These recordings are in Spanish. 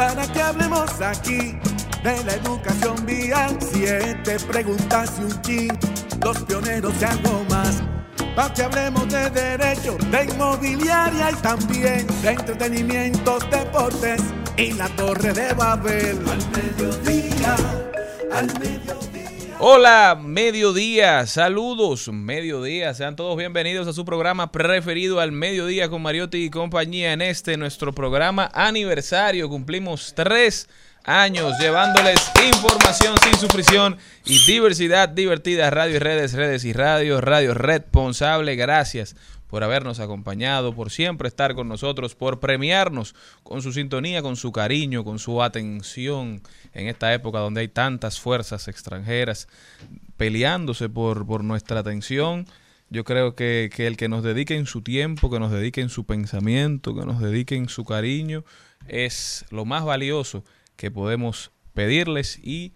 para que hablemos aquí de la educación vial. Siete preguntas y un chin, los pioneros y algo más. Para que hablemos de derecho, de inmobiliaria y también de entretenimientos, deportes y la torre de Babel. Al mediodía, al mediodía. Hola, mediodía, saludos, mediodía, sean todos bienvenidos a su programa preferido al mediodía con Mariotti y compañía en este nuestro programa aniversario. Cumplimos tres años llevándoles información sin sufrición y diversidad divertida, radio y redes, redes y radio, radio responsable. Gracias por habernos acompañado, por siempre estar con nosotros, por premiarnos con su sintonía, con su cariño, con su atención en esta época donde hay tantas fuerzas extranjeras peleándose por, por nuestra atención. Yo creo que, que el que nos dediquen su tiempo, que nos dediquen su pensamiento, que nos dediquen su cariño, es lo más valioso que podemos pedirles y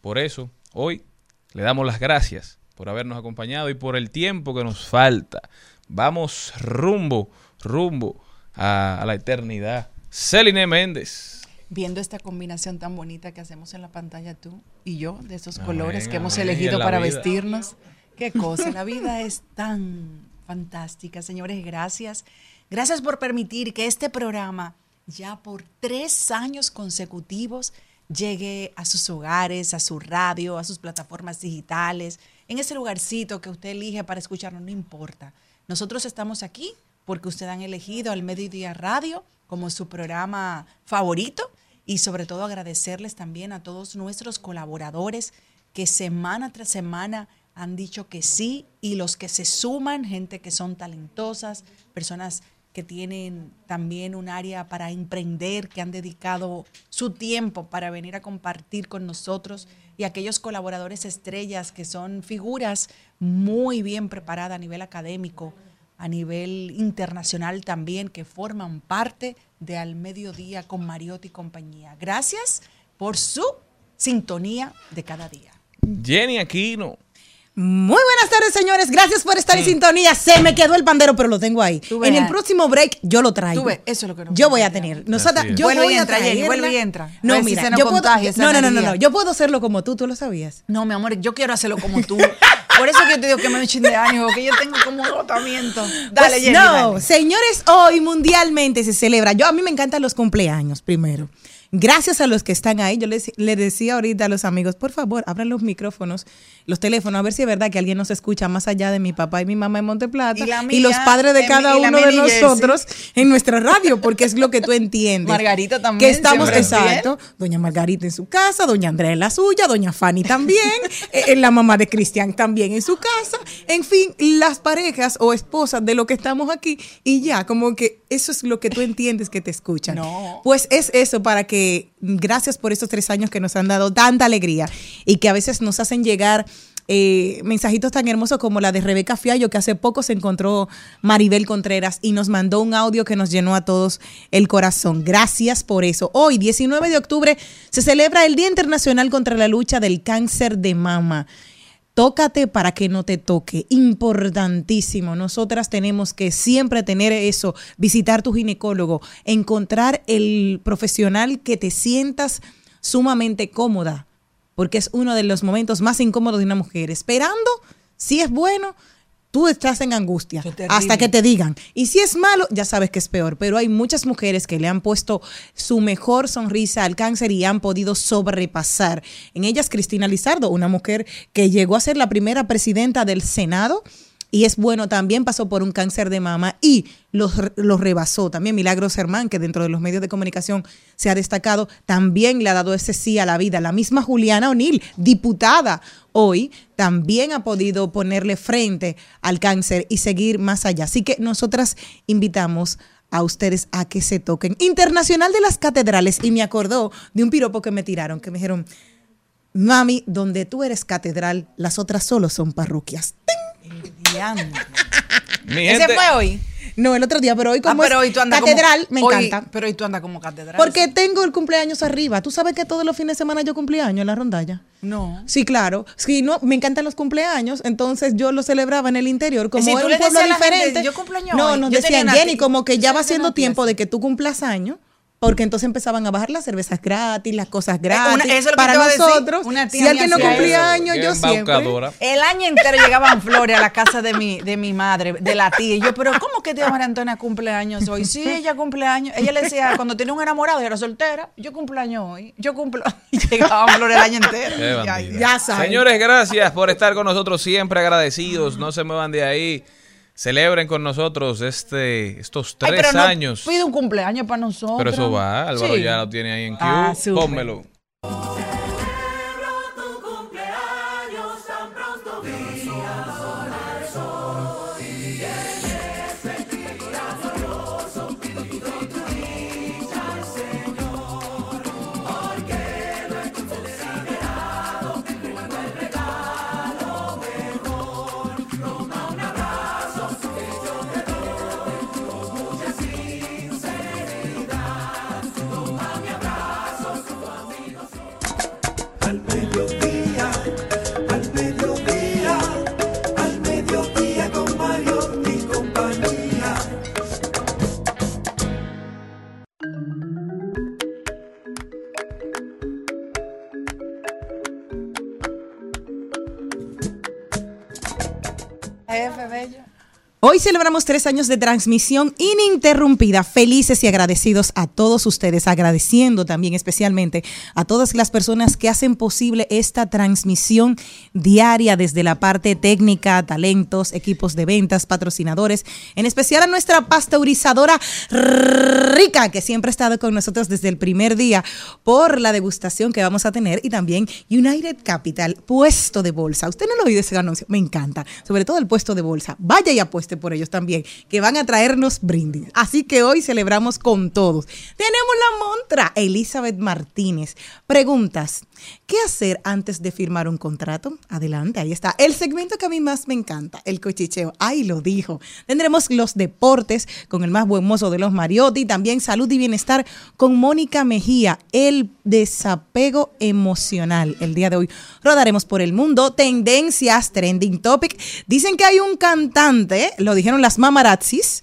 por eso hoy le damos las gracias por habernos acompañado y por el tiempo que nos falta. Vamos rumbo, rumbo a, a la eternidad. Celine Méndez. Viendo esta combinación tan bonita que hacemos en la pantalla tú y yo, de esos Amén, colores que hemos amén. elegido para vida. vestirnos. Qué cosa, la vida es tan fantástica. Señores, gracias. Gracias por permitir que este programa ya por tres años consecutivos llegue a sus hogares, a su radio, a sus plataformas digitales, en ese lugarcito que usted elige para escucharnos, no importa. Nosotros estamos aquí porque ustedes han elegido al Mediodía Radio como su programa favorito y sobre todo agradecerles también a todos nuestros colaboradores que semana tras semana han dicho que sí y los que se suman, gente que son talentosas, personas que tienen también un área para emprender, que han dedicado su tiempo para venir a compartir con nosotros y aquellos colaboradores estrellas que son figuras muy bien preparadas a nivel académico, a nivel internacional también, que forman parte de Al Mediodía con Mariotti y compañía. Gracias por su sintonía de cada día. Jenny Aquino. Muy buenas tardes, señores. Gracias por estar en sintonía. Se me quedó el pandero, pero lo tengo ahí. En el próximo break yo lo traigo. Tú ves, eso es lo que nos Yo voy a tener. Es. yo Vuelve voy y a entra, traerla. vuelve y entra. A No, ver si mira, se nos yo puedo, no, no, no, no, no. Yo puedo hacerlo como tú. ¿Tú lo sabías? No, mi amor, yo quiero hacerlo como tú. Por eso que yo te digo que me echen de ánimo, que yo tengo como un agotamiento. Dale, Pues Jenny, no, dale. señores, hoy mundialmente se celebra. Yo a mí me encantan los cumpleaños primero. Gracias a los que están ahí. Yo les, les decía ahorita a los amigos, por favor, abran los micrófonos, los teléfonos, a ver si es verdad que alguien nos escucha más allá de mi papá y mi mamá en Monteplata Y los padres de cada uno de nosotros en nuestra radio, porque es lo que tú entiendes. Margarita también, Que estamos, exacto. Doña Margarita en su casa, doña Andrea en la suya, doña Fanny también, eh, la mamá de Cristian también en su casa. En fin, las parejas o esposas de lo que estamos aquí y ya, como que eso es lo que tú entiendes que te escuchan. No. Pues es eso para que, gracias por estos tres años que nos han dado tanta alegría y que a veces nos hacen llegar eh, mensajitos tan hermosos como la de Rebeca Fiallo, que hace poco se encontró Maribel Contreras y nos mandó un audio que nos llenó a todos el corazón. Gracias por eso. Hoy, 19 de octubre, se celebra el Día Internacional contra la Lucha del Cáncer de Mama. Tócate para que no te toque. Importantísimo. Nosotras tenemos que siempre tener eso, visitar tu ginecólogo, encontrar el profesional que te sientas sumamente cómoda, porque es uno de los momentos más incómodos de una mujer. Esperando, si es bueno, tú estás en angustia hasta que te digan. Y si es malo, ya sabes que es peor. Pero hay muchas mujeres que le han puesto su mejor sonrisa al cáncer y han podido sobrepasar. En ellas, Cristina Lizardo, una mujer que llegó a ser la primera presidenta del Senado. Y es bueno, también pasó por un cáncer de mama y los, los rebasó. También Milagros Germán, que dentro de los medios de comunicación se ha destacado, también le ha dado ese sí a la vida. La misma Juliana O'Neill, diputada hoy, también ha podido ponerle frente al cáncer y seguir más allá. Así que nosotras invitamos a ustedes a que se toquen. Internacional de las Catedrales, y me acordó de un piropo que me tiraron, que me dijeron, mami, donde tú eres catedral, las otras solo son parroquias. Diantre. Mi Ese gente, fue hoy. No, el otro día, pero hoy Ah, como pero es hoy tú andas catedral, como, me hoy- encanta. Pero hoy tú andas como catedral. Porque tengo el cumpleaños arriba. ¿Tú sabes que todos los fines de semana yo cumpleaños en la rondalla? No. Sí, claro. Sí, no, me encantan los cumpleaños, entonces yo lo celebraba en el interior como si era un pueblo gente, diferente. "Yo cumpleaños no, hoy", nos yo decían Jenny, como que ya va siendo tiempo de que tú cumplas años. Porque entonces empezaban a bajar las cervezas gratis, las cosas gratis. Eh, una- eso es lo que para te iba a decir. nosotros, Una tía si alguien no cumplía eso. años, yo siempre. El año entero llegaban flores a la casa de mi, de mi madre, de la tía. Y yo, pero ¿cómo que tía María Antonia cumpleaños hoy? Sí, ella cumpleaños. Ella le decía, cuando tenía un enamorado y era soltera, yo cumpleaños hoy. Yo cumplo. Y llegaban flores el año entero. Ya saben. Señores, gracias por estar con nosotros, siempre agradecidos. No se muevan de ahí. Celebren con nosotros este, estos Ay, tres pero no años. Pide un cumpleaños para nosotros. Pero eso va, Álvaro Sí. ya lo tiene ahí en Q. Ah. Pónmelo. Bello. Hoy celebramos tres años de transmisión ininterrumpida. Felices y agradecidos a todos ustedes, agradeciendo también especialmente a todas las personas que hacen posible esta transmisión diaria desde la parte técnica, talentos, equipos de ventas, patrocinadores, en especial a nuestra pasteurizadora rica que siempre ha estado con nosotros desde el primer día por la degustación que vamos a tener y también United Capital, puesto de bolsa. Usted no lo oído ese anuncio, me encanta, sobre todo el puesto de bolsa. Vaya y por ellos también, que van a traernos brindis. Así que hoy celebramos con todos. Tenemos la montra, Elizabeth Martínez. Preguntas, ¿qué hacer antes de firmar un contrato? Adelante, ahí está. El segmento que a mí más me encanta, el cochicheo. Ahí lo dijo. Tendremos los deportes con el más buen mozo de los Mariotti, también salud y bienestar con Mónica Mejía, el desapego emocional. El día de hoy rodaremos por el mundo, tendencias, trending topic. Dicen que hay un cantante, lo dijeron las mamarazzis,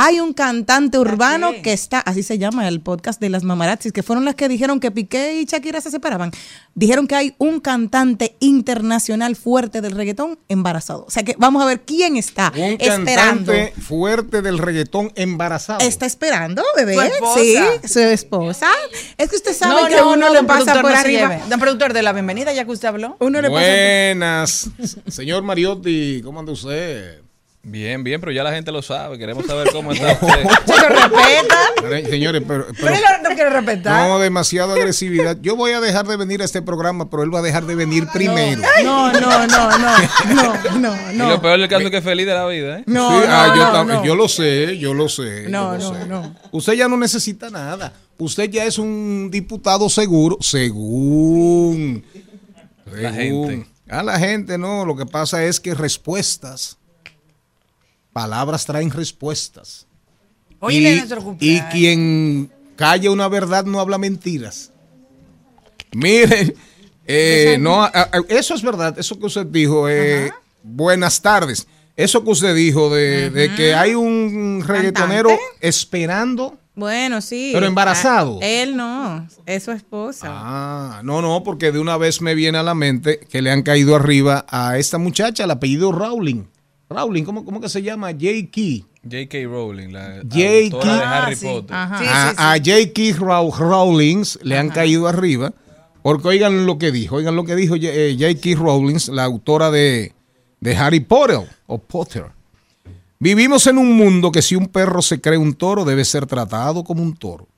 Hay un cantante urbano que está, así se llama el podcast de las mamarazzis, que fueron las que dijeron que Piqué y Shakira se separaban. Dijeron que hay un cantante internacional fuerte del reggaetón embarazado. O sea que vamos a ver quién está Un esperando. cantante fuerte del reggaetón embarazado. Está esperando, bebé. Su. Sí, su esposa. Es que usted sabe No, que no, uno no, le pasa por arriba. Don productor, de la bienvenida, ya que usted habló. Uno le pasa por- Buenas. Señor Mariotti, ¿cómo anda usted? Bien, bien, pero ya la gente lo sabe. Queremos saber cómo está usted. Se lo respeta. Señores, pero, pero- Pero él no quiere respetar. no demasiada agresividad. Yo voy a dejar de venir a este programa, pero él va a dejar de venir primero. No, no, no, no, no, no, Y no. lo peor del caso es que es feliz de la vida, ¿eh? No, Sí, no, ah, yo, no, tam- no. yo lo sé, yo lo sé. No, lo no, sé. no. Usted ya no necesita nada. Usted ya es un diputado seguro, según. La según. gente. A la gente no, lo que pasa es que respuestas, palabras traen respuestas. Y cumpleaños. quien calla una verdad no habla mentiras. Miren, eh, no, a- a- eso es verdad, eso que usted dijo. eh, buenas tardes. Eso que usted dijo de, de que hay un reggaetonero esperando. Bueno, sí. Pero embarazado. Ah, Él no, es su esposa. Ah, no, no, porque de una vez me viene a la mente que le han caído arriba a esta muchacha, el apellido Rowling. Rowling, ¿cómo, cómo que se llama? J.K. J.K. Rowling, la J.K. autora de Ah, Harry sí. Potter. Sí, a, sí, sí. a J.K. Row- Rowling le han caído arriba. Porque oigan lo que dijo, oigan lo que dijo J- eh, J.K. Rowling, la autora de, de Harry Potter o Potter. Vivimos en un mundo que si un perro se cree un toro, debe ser tratado como un toro.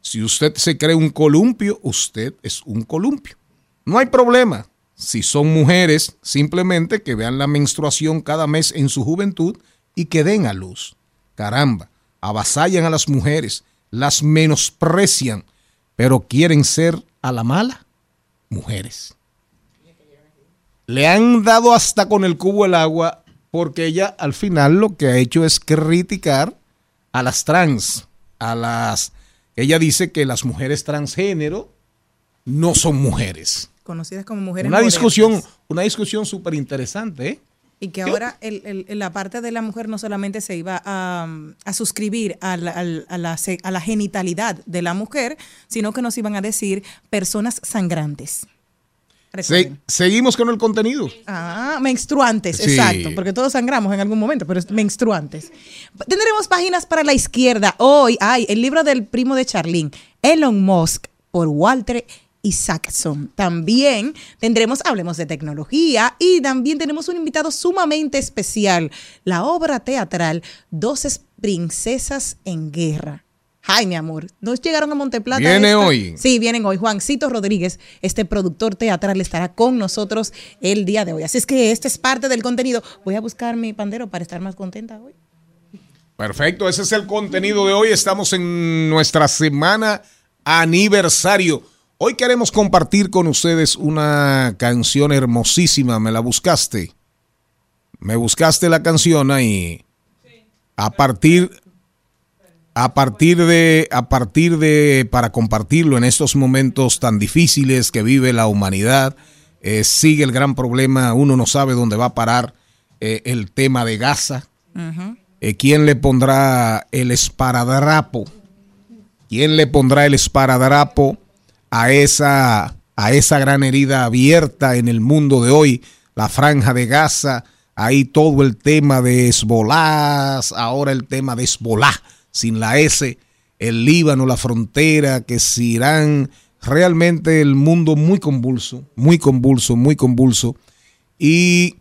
Si usted se cree un columpio, usted es un columpio. No hay problema. Si son mujeres, simplemente que vean la menstruación cada mes en su juventud y que den a luz. Caramba, avasallan a las mujeres, las menosprecian, pero quieren ser a la mala mujeres. Le han dado hasta con el cubo el agua porque ella al final lo que ha hecho es criticar a las trans, a las... Ella dice que las mujeres transgénero no son mujeres. Conocidas como mujeres Una modernas. discusión, una discusión súper interesante, ¿eh? Y que ahora el- el- la parte de la mujer no solamente se iba a, a suscribir a la, a la se- a la genitalidad de la mujer, sino que nos iban a decir personas sangrantes. Se- seguimos con el contenido. Ah, menstruantes, Sí. exacto, porque todos sangramos en algún momento, pero es menstruantes. Tendremos páginas para la izquierda. Hoy hay el libro del primo de Charlene, Elon Musk, por Walter Isaacson. También tendremos, hablemos de tecnología, y también tenemos un invitado sumamente especial, la obra teatral Doce Princesas en Guerra. Ay, mi amor, nos llegaron a Monteplata. Viene esta? hoy. Sí, vienen hoy. Juancito Rodríguez, este productor teatral, estará con nosotros el día de hoy. Así es que este es parte del contenido. Voy a buscar mi pandero para estar más contenta hoy. Perfecto, ese es el contenido de hoy. Estamos en nuestra semana aniversario. Hoy queremos compartir con ustedes una canción hermosísima. ¿Me la buscaste? Me buscaste la canción ahí. A partir, a partir de, a partir de, para compartirlo en estos momentos tan difíciles que vive la humanidad, eh, sigue el gran problema. Uno no sabe dónde va a parar eh, el tema de Gaza. Eh, ¿Quién le pondrá el esparadrapo? ¿Quién le pondrá el esparadrapo a esa, a esa gran herida abierta en el mundo de hoy? La franja de Gaza, ahí todo el tema de Hezbollah, ahora el tema de Hezbollah, sin la S, el Líbano, la frontera, que si Irán, realmente el mundo muy convulso, muy convulso, muy convulso. Y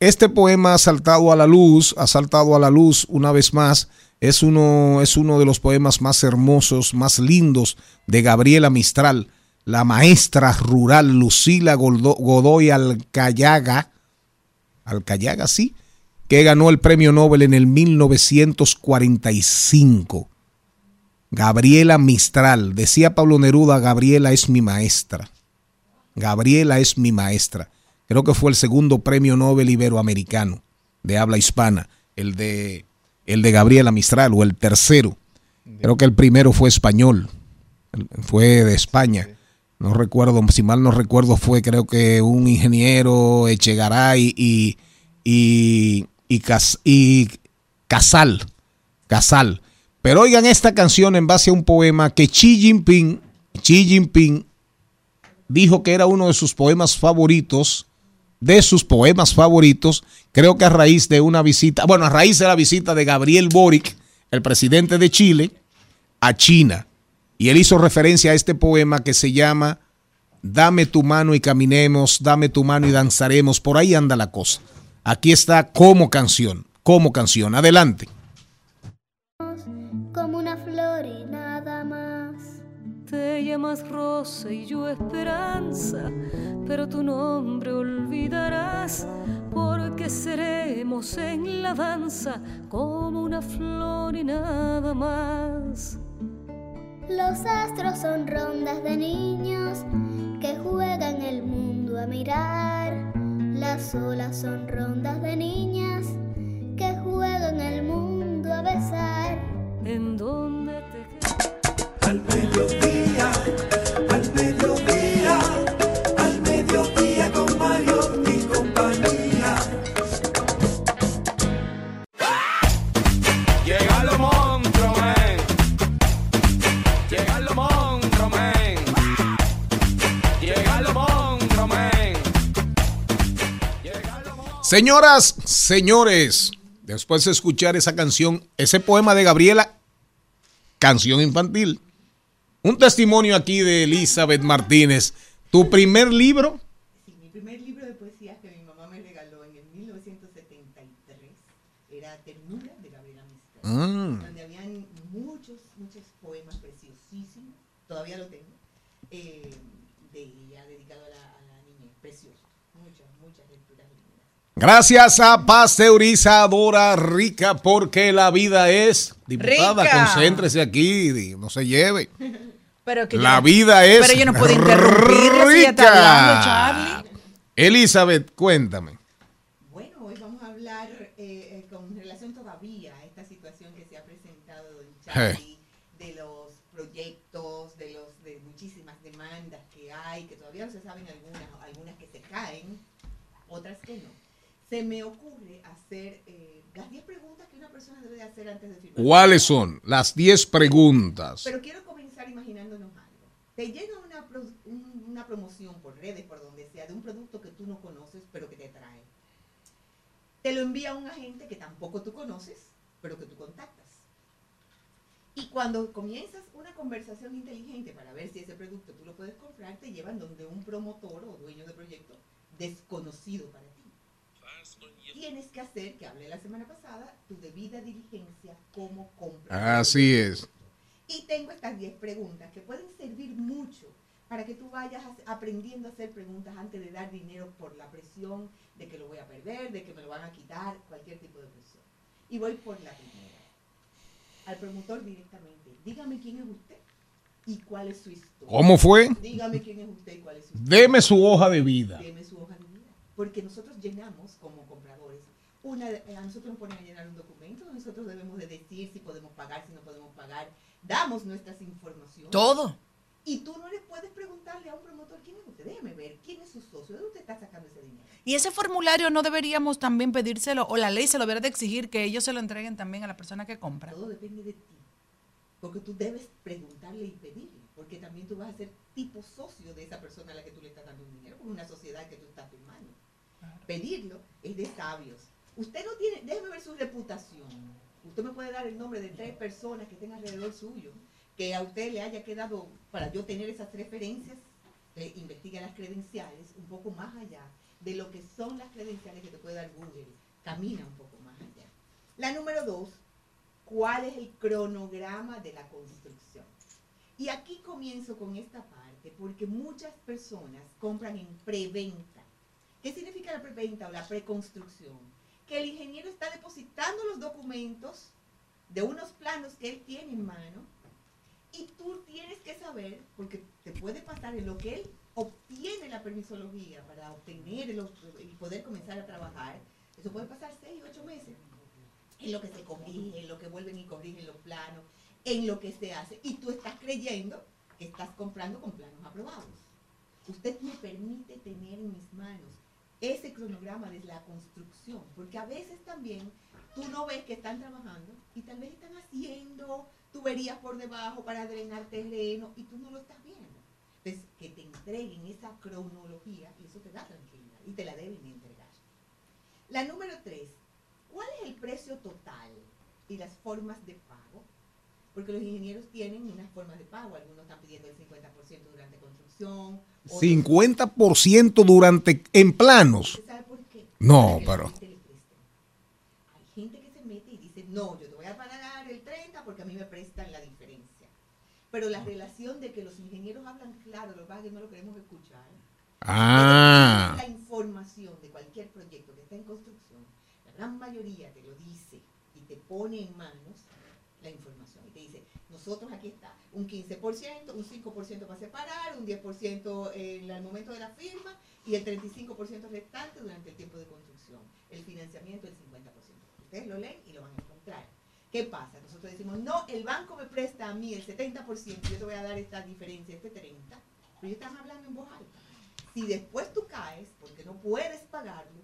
este poema ha saltado a la luz, ha saltado a la luz una vez más. Es uno, es uno de los poemas más hermosos, más lindos de Gabriela Mistral, la maestra rural Lucila Godoy Alcayaga, Alcayaga, sí, que ganó el premio Nobel en el 1945. Gabriela Mistral, decía Pablo Neruda, Gabriela es mi maestra. Gabriela es mi maestra. Creo que fue el segundo premio Nobel iberoamericano de habla hispana, el de, el de Gabriela Mistral, o el tercero. Creo que el primero fue español, fue de España. No recuerdo, si mal no recuerdo, fue creo que un ingeniero Echegaray y, y, y, y Casal, Casal. Pero oigan esta canción en base a un poema que Xi Jinping, Xi Jinping dijo que era uno de sus poemas favoritos, de sus poemas favoritos, creo que a raíz de una visita, bueno, a raíz de la visita de Gabriel Boric, el presidente de Chile, a China. Y él hizo referencia a este poema que se llama Dame tu mano y caminemos, dame tu mano y danzaremos. Por ahí anda la cosa. Aquí está como canción, como canción. Adelante. como una flor y nada más. Te llamas Rosa y yo Esperanza, pero tu nombre olvidarás, porque seremos en la danza como una flor y nada más. Los astros son rondas de niños que juegan el mundo a mirar. Las olas son rondas de niñas que juegan el mundo a besar. ¿En dónde te quedas? Al mediodía, al mediodía, Señoras, señores, después de escuchar esa canción, ese poema de Gabriela, canción infantil, un testimonio aquí de Elizabeth Martínez. Tu primer libro, Sí, mi primer libro de poesía que mi mamá me regaló en el 1973 era Ternura de Gabriela Mistral, Mm. donde habían muchos, muchos poemas preciosísimos, todavía lo tengo, eh, de ella dedicado a la, a la niñez, precioso, muchas, muchas lecturas. Gracias a Pasteurizadora Rica, porque la vida es, diputada, Rica. concéntrese aquí, no se lleve. Pero que La yo- vida es Pero yo no puedo interrumpirla si ella está hablando, rica. Charlie. Elizabeth, cuéntame. Bueno, hoy vamos a hablar eh, eh, con relación todavía a esta situación que se ha presentado en Charlie, de los proyectos, de los de muchísimas demandas que hay, que todavía no se saben algunas, algunas que se caen, otras que no. Se me ocurre hacer eh, las 10 preguntas que una persona debe de hacer antes de firmar. ¿Cuáles son las 10 preguntas? Pero quiero comenzar imaginándonos algo. Te llega una, pro- un- una promoción por redes, por donde sea, de un producto que tú no conoces, pero que te atrae. Te lo envía un agente que tampoco tú conoces, pero que tú contactas. Y cuando comienzas una conversación inteligente para ver si ese producto tú lo puedes comprar, te llevan donde un promotor o dueño de proyecto desconocido para ti. Tienes que hacer, que hablé la semana pasada, tu debida diligencia como compra. Así es. Y tengo estas 10 preguntas que pueden servir mucho para que tú vayas aprendiendo a hacer preguntas antes de dar dinero por la presión de que lo voy a perder, de que me lo van a quitar, cualquier tipo de presión. Y voy por la primera. Al promotor directamente, dígame quién es usted y cuál es su historia. ¿Cómo fue? Dígame quién es usted y cuál es su historia. Deme su hoja de vida. Deme su hoja de vida. Porque nosotros llenamos como compradores. Una, a nosotros nos ponen a llenar un documento, nosotros debemos de decir si podemos pagar, si no podemos pagar. Damos nuestras informaciones. Todo. Y tú no le puedes preguntarle a un promotor quién es usted. Déjeme ver quién es su socio, de dónde está sacando ese dinero. Y ese formulario no deberíamos también pedírselo, o la ley se lo debería de exigir que ellos se lo entreguen también a la persona que compra. Todo depende de ti. Porque tú debes preguntarle y pedirle. Porque también tú vas a ser tipo socio de esa persona a la que tú le estás dando un dinero, es una sociedad que tú estás firmando. Pedirlo es de sabios. Usted no tiene, déjeme ver su reputación. Usted me puede dar el nombre de tres personas que estén alrededor suyo, que a usted le haya quedado, para yo tener esas referencias, eh, investiga las credenciales un poco más allá de lo que son las credenciales que te puede dar Google. Camina un poco más allá. La número dos, ¿cuál es el cronograma de la construcción? Y aquí comienzo con esta parte, porque muchas personas compran en preventa. ¿Qué significa la preventa o la preconstrucción? Que el ingeniero está depositando los documentos de unos planos que él tiene en mano y tú tienes que saber, porque te puede pasar en lo que él obtiene la permisología para obtener y poder comenzar a trabajar, eso puede pasar seis, ocho meses, en lo que se corrige, en lo que vuelven y corrigen los planos, en lo que se hace, y tú estás creyendo que estás comprando con planos aprobados. Usted me permite tener en mis manos ese cronograma de la construcción, porque a veces también tú no ves que están trabajando y tal vez están haciendo tuberías por debajo para drenar terreno y tú no lo estás viendo. Entonces, que te entreguen esa cronología y eso te da tranquilidad y te la deben entregar. La número tres, ¿cuál es el precio total y las formas de pago? Porque los ingenieros tienen unas formas de pago, algunos están pidiendo el 50% durante construcción. otros- 50% durante en planos. ¿Usted sabe por qué? No, pero-. Hay gente que se mete y dice, no, yo te voy a pagar el 30 porque a mí me prestan la diferencia. Pero la relación de que los ingenieros hablan claro, lo que no lo queremos escuchar. Ah. La información de cualquier proyecto que está en construcción, la gran mayoría te lo dice y te pone en manos la información nosotros aquí está, un 15%, un 5% para separar, un 10% en el momento de la firma y el 35% restante durante el tiempo de construcción. El financiamiento el 50%. Ustedes lo leen y lo van a encontrar. ¿Qué pasa? Nosotros decimos, no, el banco me presta a mí el 70%, yo te voy a dar esta diferencia, este 30%, pero ellos están hablando en voz alta. Si después tú caes porque no puedes pagarlo,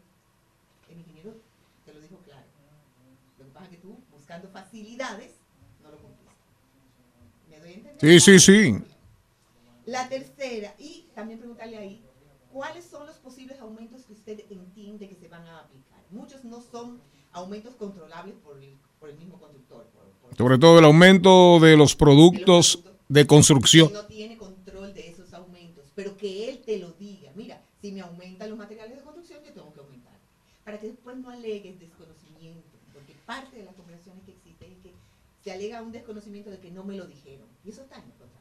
el ingeniero te lo dijo claro. Lo que pasa es que tú, buscando facilidades, no lo cumpliste. ¿Me doy a entender? Sí, sí, sí. La tercera, y también preguntarle ahí, ¿cuáles son los posibles aumentos que usted entiende que se van a aplicar? Muchos no son aumentos controlables por el, por el mismo conductor. por- por- Sobre todo el aumento de los productos de construcción. no tiene control de esos aumentos, pero que él te lo diga. Mira, si me aumentan los materiales de construcción, yo tengo que aumentar. Para que después no alegues desconocimiento, porque parte de las conversaciones que existen es que se alega un desconocimiento de que no me lo dijeron. Y eso está en el contrato.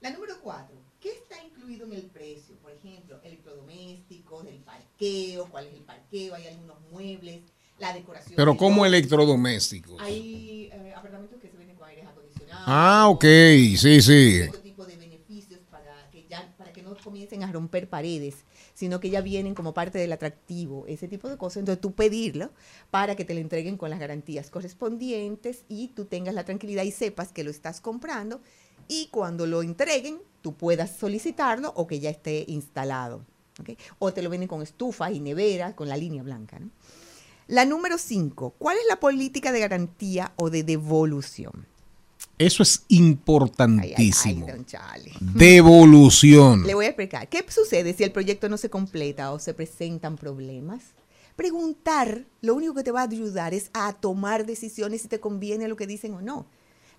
La número cuatro, ¿qué está incluido en el precio? Por ejemplo, electrodomésticos, el parqueo, cuál es el parqueo, hay algunos muebles, la decoración. Pero como loft. electrodomésticos. Hay eh, apartamentos que se venden con aires acondicionados. Ah, ok, sí, sí. Otro tipo de beneficios para que, ya, para que no comiencen a romper paredes, sino que ya vienen como parte del atractivo, ese tipo de cosas. Entonces tú pedirlo para que te lo entreguen con las garantías correspondientes y tú tengas la tranquilidad y sepas que lo estás comprando y cuando lo entreguen tú puedas solicitarlo o que ya esté instalado. O te lo venden con estufas y neveras, con la línea blanca. La número 5, ¿cuál es la política de garantía o de devolución? Eso es Ay, ay, ay, importantísimo. Devolución. Le voy a explicar. ¿Qué sucede si el proyecto no se completa o se presentan problemas? Preguntar lo único que te va a ayudar es a tomar decisiones si te conviene lo que dicen o no.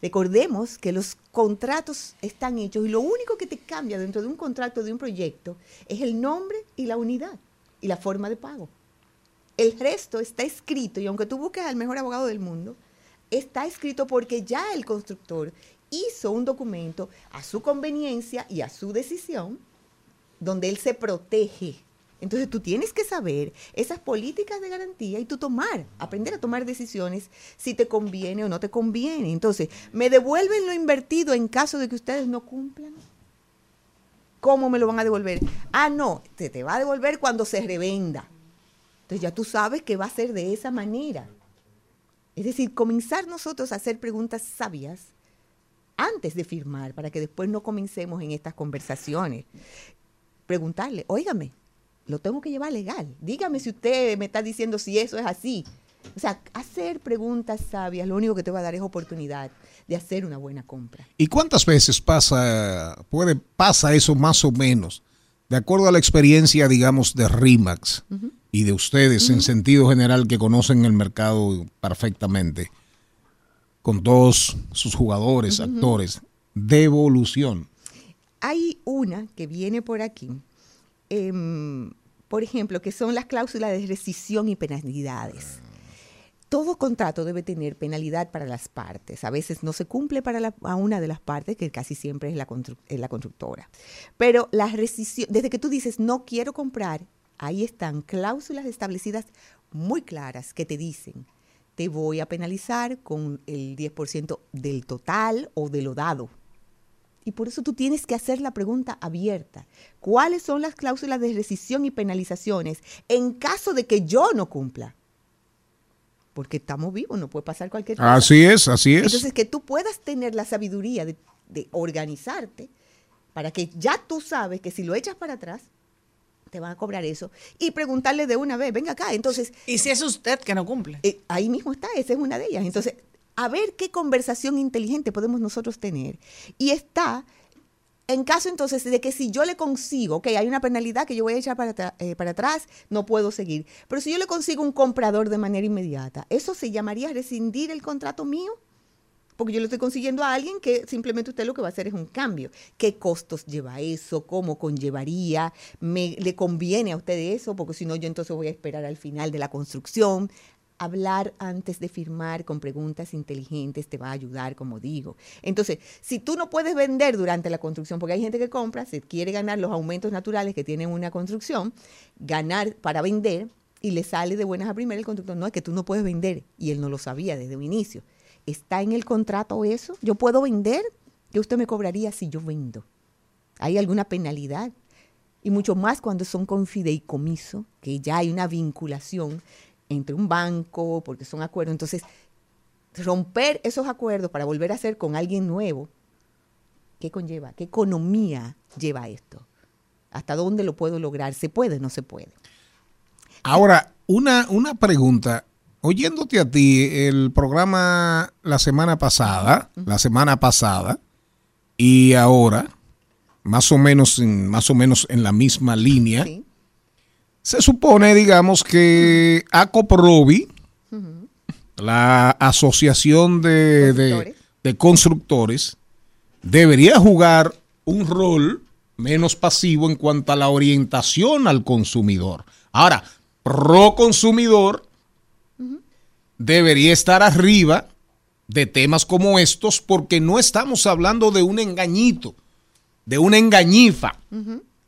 Recordemos que los contratos están hechos y lo único que te cambia dentro de un contrato de un proyecto es el nombre y la unidad y la forma de pago. El resto está escrito y aunque tú busques al mejor abogado del mundo, está escrito porque ya el constructor hizo un documento a su conveniencia y a su decisión donde él se protege. Entonces tú tienes que saber esas políticas de garantía y tú tomar, aprender a tomar decisiones si te conviene o no te conviene. Entonces, ¿me devuelven lo invertido en caso de que ustedes no cumplan? ¿Cómo me lo van a devolver? Ah, no, te, te va a devolver cuando se revenda. Entonces ya tú sabes que va a ser de esa manera. Es decir, comenzar nosotros a hacer preguntas sabias antes de firmar, para que después no comencemos en estas conversaciones. Preguntarle, óigame, lo tengo que llevar legal. Dígame si usted me está diciendo si eso es así. O sea, hacer preguntas sabias, lo único que te va a dar es oportunidad de hacer una buena compra. ¿Y cuántas veces pasa, puede, pasa eso más o menos? De acuerdo a la experiencia, digamos, de RIMAX y de ustedes en sentido general que conocen el mercado perfectamente, con todos sus jugadores, actores, devolución. Hay una que viene por aquí, em, por ejemplo, que son las cláusulas de rescisión y penalidades. Todo contrato debe tener penalidad para las partes. A veces no se cumple para la- a una de las partes, que casi siempre es la, constru- es la constructora. Pero la rescisión, desde que tú dices no quiero comprar, ahí están cláusulas establecidas muy claras que te dicen, te voy a penalizar con el 10% del total o de lo dado. Y por eso tú tienes que hacer la pregunta abierta. ¿Cuáles son las cláusulas de rescisión y penalizaciones en caso de que yo no cumpla? Porque estamos vivos, no puede pasar cualquier cosa. Así es, así es. Entonces, que tú puedas tener la sabiduría de, de organizarte para que ya tú sabes que si lo echas para atrás, te van a cobrar eso. Y preguntarle de una vez, venga acá. Entonces, Y si es usted que no cumple. eh, ahí mismo está, esa es una de ellas. Entonces, a ver qué conversación inteligente podemos nosotros tener. Y está, en caso entonces de que si yo le consigo, ok, hay una penalidad que yo voy a echar para, eh, para atrás, no puedo seguir. Pero si yo le consigo un comprador de manera inmediata, ¿eso se llamaría rescindir el contrato mío? Porque yo le estoy consiguiendo a alguien que simplemente usted lo que va a hacer es un cambio. ¿Qué costos lleva eso? ¿Cómo conllevaría? ¿Me, ¿Le conviene a usted eso? Porque si no, yo entonces voy a esperar al final de la construcción. Hablar antes de firmar con preguntas inteligentes te va a ayudar, como digo. Entonces, si tú no puedes vender durante la construcción, porque hay gente que compra, se quiere ganar los aumentos naturales que tiene una construcción, ganar para vender y le sale de buenas a primeras el constructor, no, es que tú no puedes vender y él no lo sabía desde un inicio. ¿Está en el contrato eso? ¿Yo puedo vender? ¿Qué usted me cobraría si yo vendo? ¿Hay alguna penalidad? Y mucho más cuando son con fideicomiso, que ya hay una vinculación entre un banco, porque son acuerdos. Entonces, romper esos acuerdos para volver a hacer con alguien nuevo, ¿qué conlleva? ¿Qué economía lleva esto? ¿Hasta dónde lo puedo lograr? ¿Se puede no se puede? Ahora, una, una pregunta. Oyéndote a ti, el programa la semana pasada, la semana pasada, y ahora, más o menos en, más o menos en la misma línea, Sí. se supone, digamos, que ACOPROBI, la Asociación de, de- Constructores. de Constructores, debería jugar un rol menos pasivo en cuanto a la orientación al consumidor. Ahora, pro consumidor debería estar arriba de temas como estos porque no estamos hablando de un engañito, de una engañifa.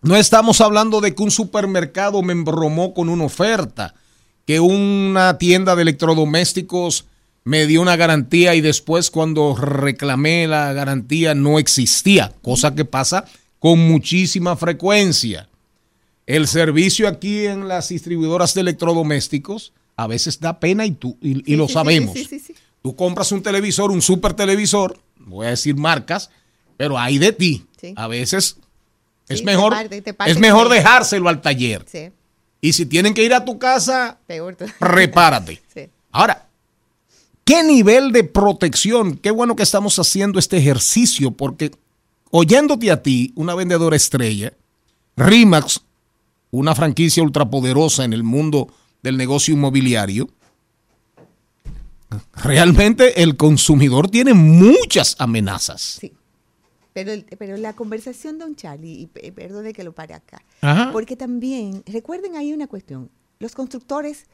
No estamos hablando de que un supermercado me embromó con una oferta, que una tienda de electrodomésticos me dio una garantía y después cuando reclamé la garantía no existía, cosa que pasa con muchísima frecuencia. El servicio aquí en las distribuidoras de electrodomésticos a veces da pena y, tú, y, y Sí, lo sí, sabemos. sí, sí, sí. Tú compras un televisor, un super televisor, voy a decir marcas, pero hay de ti. A veces es mejor, parte- te parte es mejor el- dejárselo al taller. Y si tienen que ir a tu casa, peor. prepárate. Ahora, ¿qué nivel de protección? Qué bueno que estamos haciendo este ejercicio, porque oyéndote a ti, una vendedora estrella, RIMAX, una franquicia ultrapoderosa en el mundo del negocio inmobiliario, realmente el consumidor tiene muchas amenazas. Sí. Pero, el- pero la conversación, don Charlie, y pe- perdone que lo pare acá, Ajá. porque también, recuerden ahí una cuestión, los constructores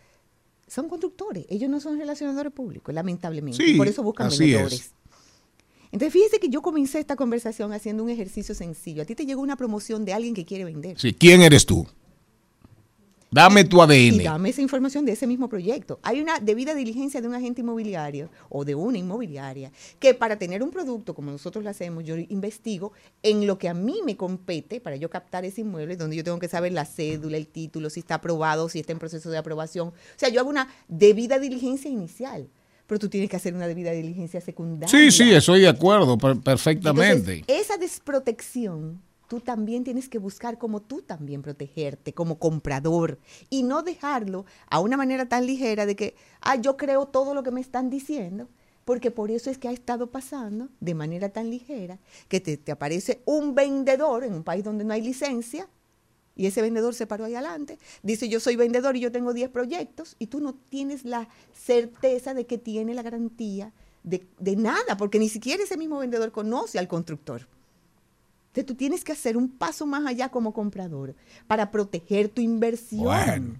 son constructores, ellos no son relacionadores públicos, lamentablemente, Sí, y por eso buscan vendedores. es. Entonces, fíjese que yo comencé esta conversación haciendo un ejercicio sencillo. A ti te llegó una promoción de alguien que quiere vender. Sí, ¿Quién eres tú? Dame tu Y ADN. dame esa información de ese mismo proyecto. Hay una debida diligencia de un agente inmobiliario o de una inmobiliaria que para tener un producto como nosotros lo hacemos, yo investigo en lo que a mí me compete para yo captar ese inmueble, donde yo tengo que saber la cédula, el título, si está aprobado, si está en proceso de aprobación. O sea, yo hago una debida diligencia inicial, pero tú tienes que hacer una debida diligencia secundaria. Sí, sí, estoy de acuerdo per- perfectamente. Entonces, esa desprotección, tú también tienes que buscar como tú también protegerte como comprador y no dejarlo a una manera tan ligera de que, ah, yo creo todo lo que me están diciendo, porque por eso es que ha estado pasando de manera tan ligera que te, te aparece un vendedor en un país donde no hay licencia y ese vendedor se paró ahí adelante, dice yo soy vendedor y yo tengo 10 proyectos y tú no tienes la certeza de que tiene la garantía de, de nada, porque ni siquiera ese mismo vendedor conoce al constructor. Entonces tú tienes que hacer un paso más allá como comprador para proteger tu inversión. Bueno.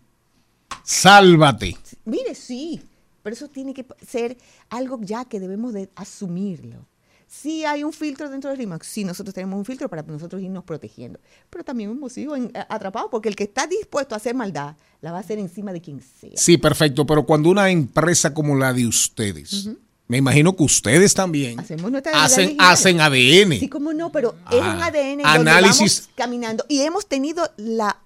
Sálvate. Mire, sí, pero eso tiene que ser algo ya que debemos de asumirlo. Sí hay un filtro dentro de RIMAX, sí, nosotros tenemos un filtro para nosotros irnos protegiendo, pero también hemos sido atrapados porque el que está dispuesto a hacer maldad la va a hacer encima de quien sea. Sí, perfecto, pero cuando una empresa como la de ustedes, me imagino que ustedes también Hacemos nuestra debida hacen, ADN. Sí, cómo no, pero es Ah, un ADN donde análisis. vamos caminando y hemos tenido la,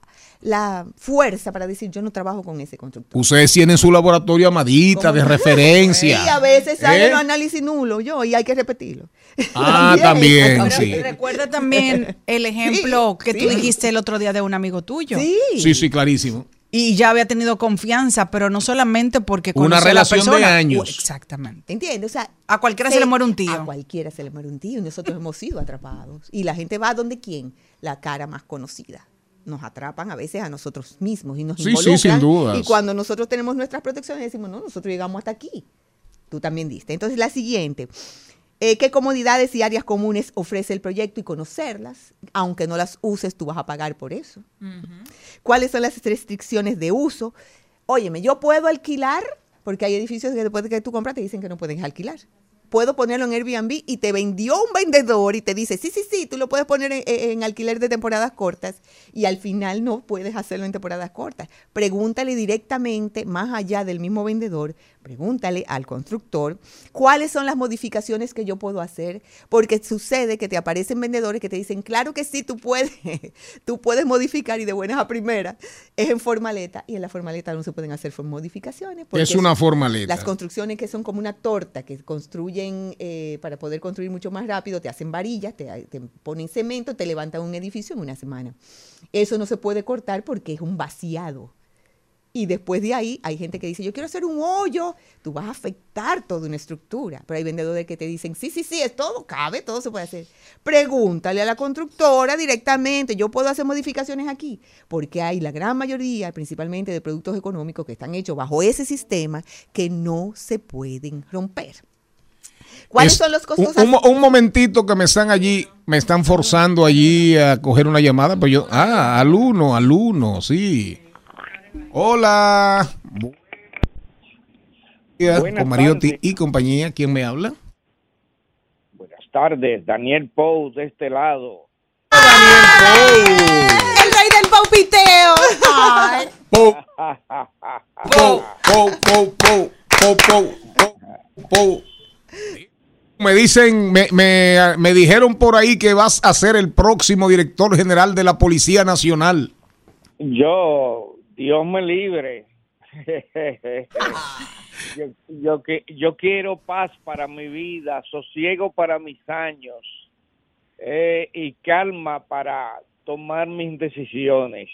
la fuerza para decir yo no trabajo con ese constructor. Ustedes tienen su laboratorio amadita de referencia. Y a veces sale ¿Eh? los análisis nulos, yo, y hay que repetirlo. Ah, también, Pero sí. Recuerda también el ejemplo Sí, que tú sí. dijiste el otro día de un amigo tuyo. Sí. Sí, sí, clarísimo. Y ya había tenido confianza, pero no solamente porque Una conoció a la relación de persona. años. Uh, Exactamente. ¿Entiendes? O sea, A cualquiera se le muere un tío. A cualquiera se le muere un tío y nosotros hemos sido atrapados. Y la gente va a donde quién? La cara más conocida. Nos atrapan a veces a nosotros mismos y nos Sí, sí, involucran. sin dudas. Y cuando nosotros tenemos nuestras protecciones decimos, no, nosotros llegamos hasta aquí. Tú también diste. Entonces, la siguiente. Eh, ¿Qué comodidades y áreas comunes ofrece el proyecto y conocerlas? Aunque no las uses, tú vas a pagar por eso. ¿Cuáles son las restricciones de uso? Óyeme, yo puedo alquilar, porque hay edificios que después de que tú compras te dicen que no puedes alquilar. Puedo ponerlo en Airbnb y te vendió un vendedor y te dice, sí, sí, sí, tú lo puedes poner en, en alquiler de temporadas cortas y al final no puedes hacerlo en temporadas cortas. Pregúntale directamente, más allá del mismo vendedor, pregúntale al constructor cuáles son las modificaciones que yo puedo hacer, porque sucede que te aparecen vendedores que te dicen, claro que sí, tú puedes, tú puedes modificar y de buenas a primeras es en formaleta y en la formaleta no se pueden hacer modificaciones. porque Es una formaleta. Las construcciones que son como una torta, que construyen eh, para poder construir mucho más rápido, te hacen varillas, te, te ponen cemento, te levantan un edificio en una semana. Eso no se puede cortar porque es un vaciado. Y después de ahí hay gente que dice, yo quiero hacer un hoyo, tú vas a afectar toda una estructura. Pero hay vendedores que te dicen, sí, sí, sí, es todo cabe, todo se puede hacer. Pregúntale a la constructora directamente, yo puedo hacer modificaciones aquí, porque hay la gran mayoría, principalmente de productos económicos que están hechos bajo ese sistema, que no se pueden romper. ¿Cuáles Es- son los costos? Un, un mo- un momentito que me están allí, me están forzando allí a coger una llamada, pues yo, ah, al uno, al uno, sí. Hola. Buenas con Mariotti y compañía. ¿Quién me habla? Buenas tardes, Daniel Pou de este lado. Daniel Pou. El rey del paupiteo. Pou. Pou, pou, pou, pou, pou, pou, pou. Me dicen, me, me, me dijeron por ahí que vas a ser el próximo director general de la Policía Nacional. Yo Dios me libre. yo, yo, que- yo quiero paz para mi vida, sosiego para mis años eh, y calma para tomar mis decisiones.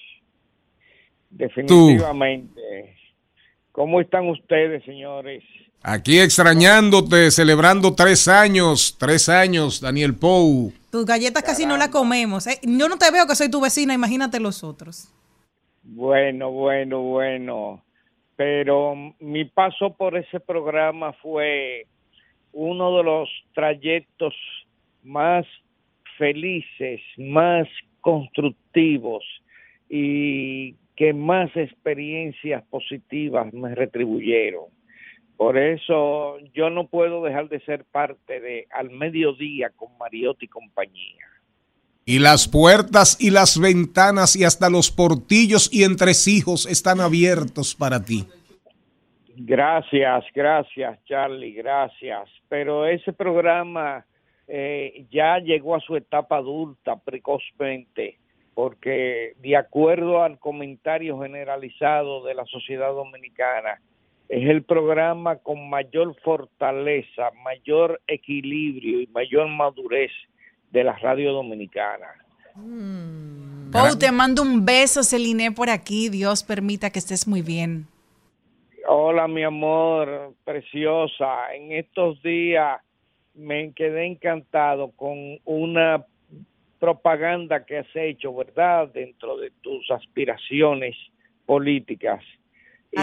Definitivamente. ¿Cómo están ustedes, señores? Aquí extrañándote, celebrando tres años, tres años, Daniel Pou. Tus galletas casi no las comemos. ¿eh? Yo no te veo que soy tu vecina, imagínate los otros. Bueno, bueno, bueno. Pero mi paso por ese programa fue uno de los trayectos más felices, más constructivos y que más experiencias positivas me retribuyeron. Por eso yo no puedo dejar de ser parte de Al Mediodía con Mariotti y compañía. Y las puertas y las ventanas y hasta los portillos y entresijos están abiertos para ti. Gracias, gracias Charlie, gracias. Pero ese programa eh, ya llegó a su etapa adulta precozmente, porque de acuerdo al comentario generalizado de la sociedad dominicana, es el programa con mayor fortaleza, mayor equilibrio y mayor madurez de la radio dominicana. Pau, te mando un beso, Celine, por aquí. Dios permita que estés muy bien. Hola, mi amor, preciosa. En estos días me quedé encantado con una propaganda que has hecho, ¿verdad? Dentro de tus aspiraciones políticas.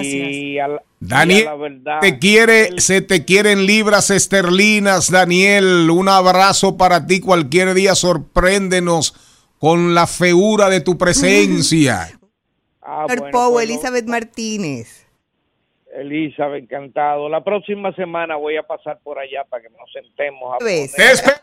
Y a la, y a Daniel, la verdad, te quiere, el- se te quieren libras esterlinas, Daniel. Un abrazo para ti cualquier día. Sorpréndenos con la feura de tu presencia. Ah, Señor bueno, pues, Elizabeth Martínez. Elizabeth, encantado. La próxima semana voy a pasar por allá para que nos sentemos esperamos,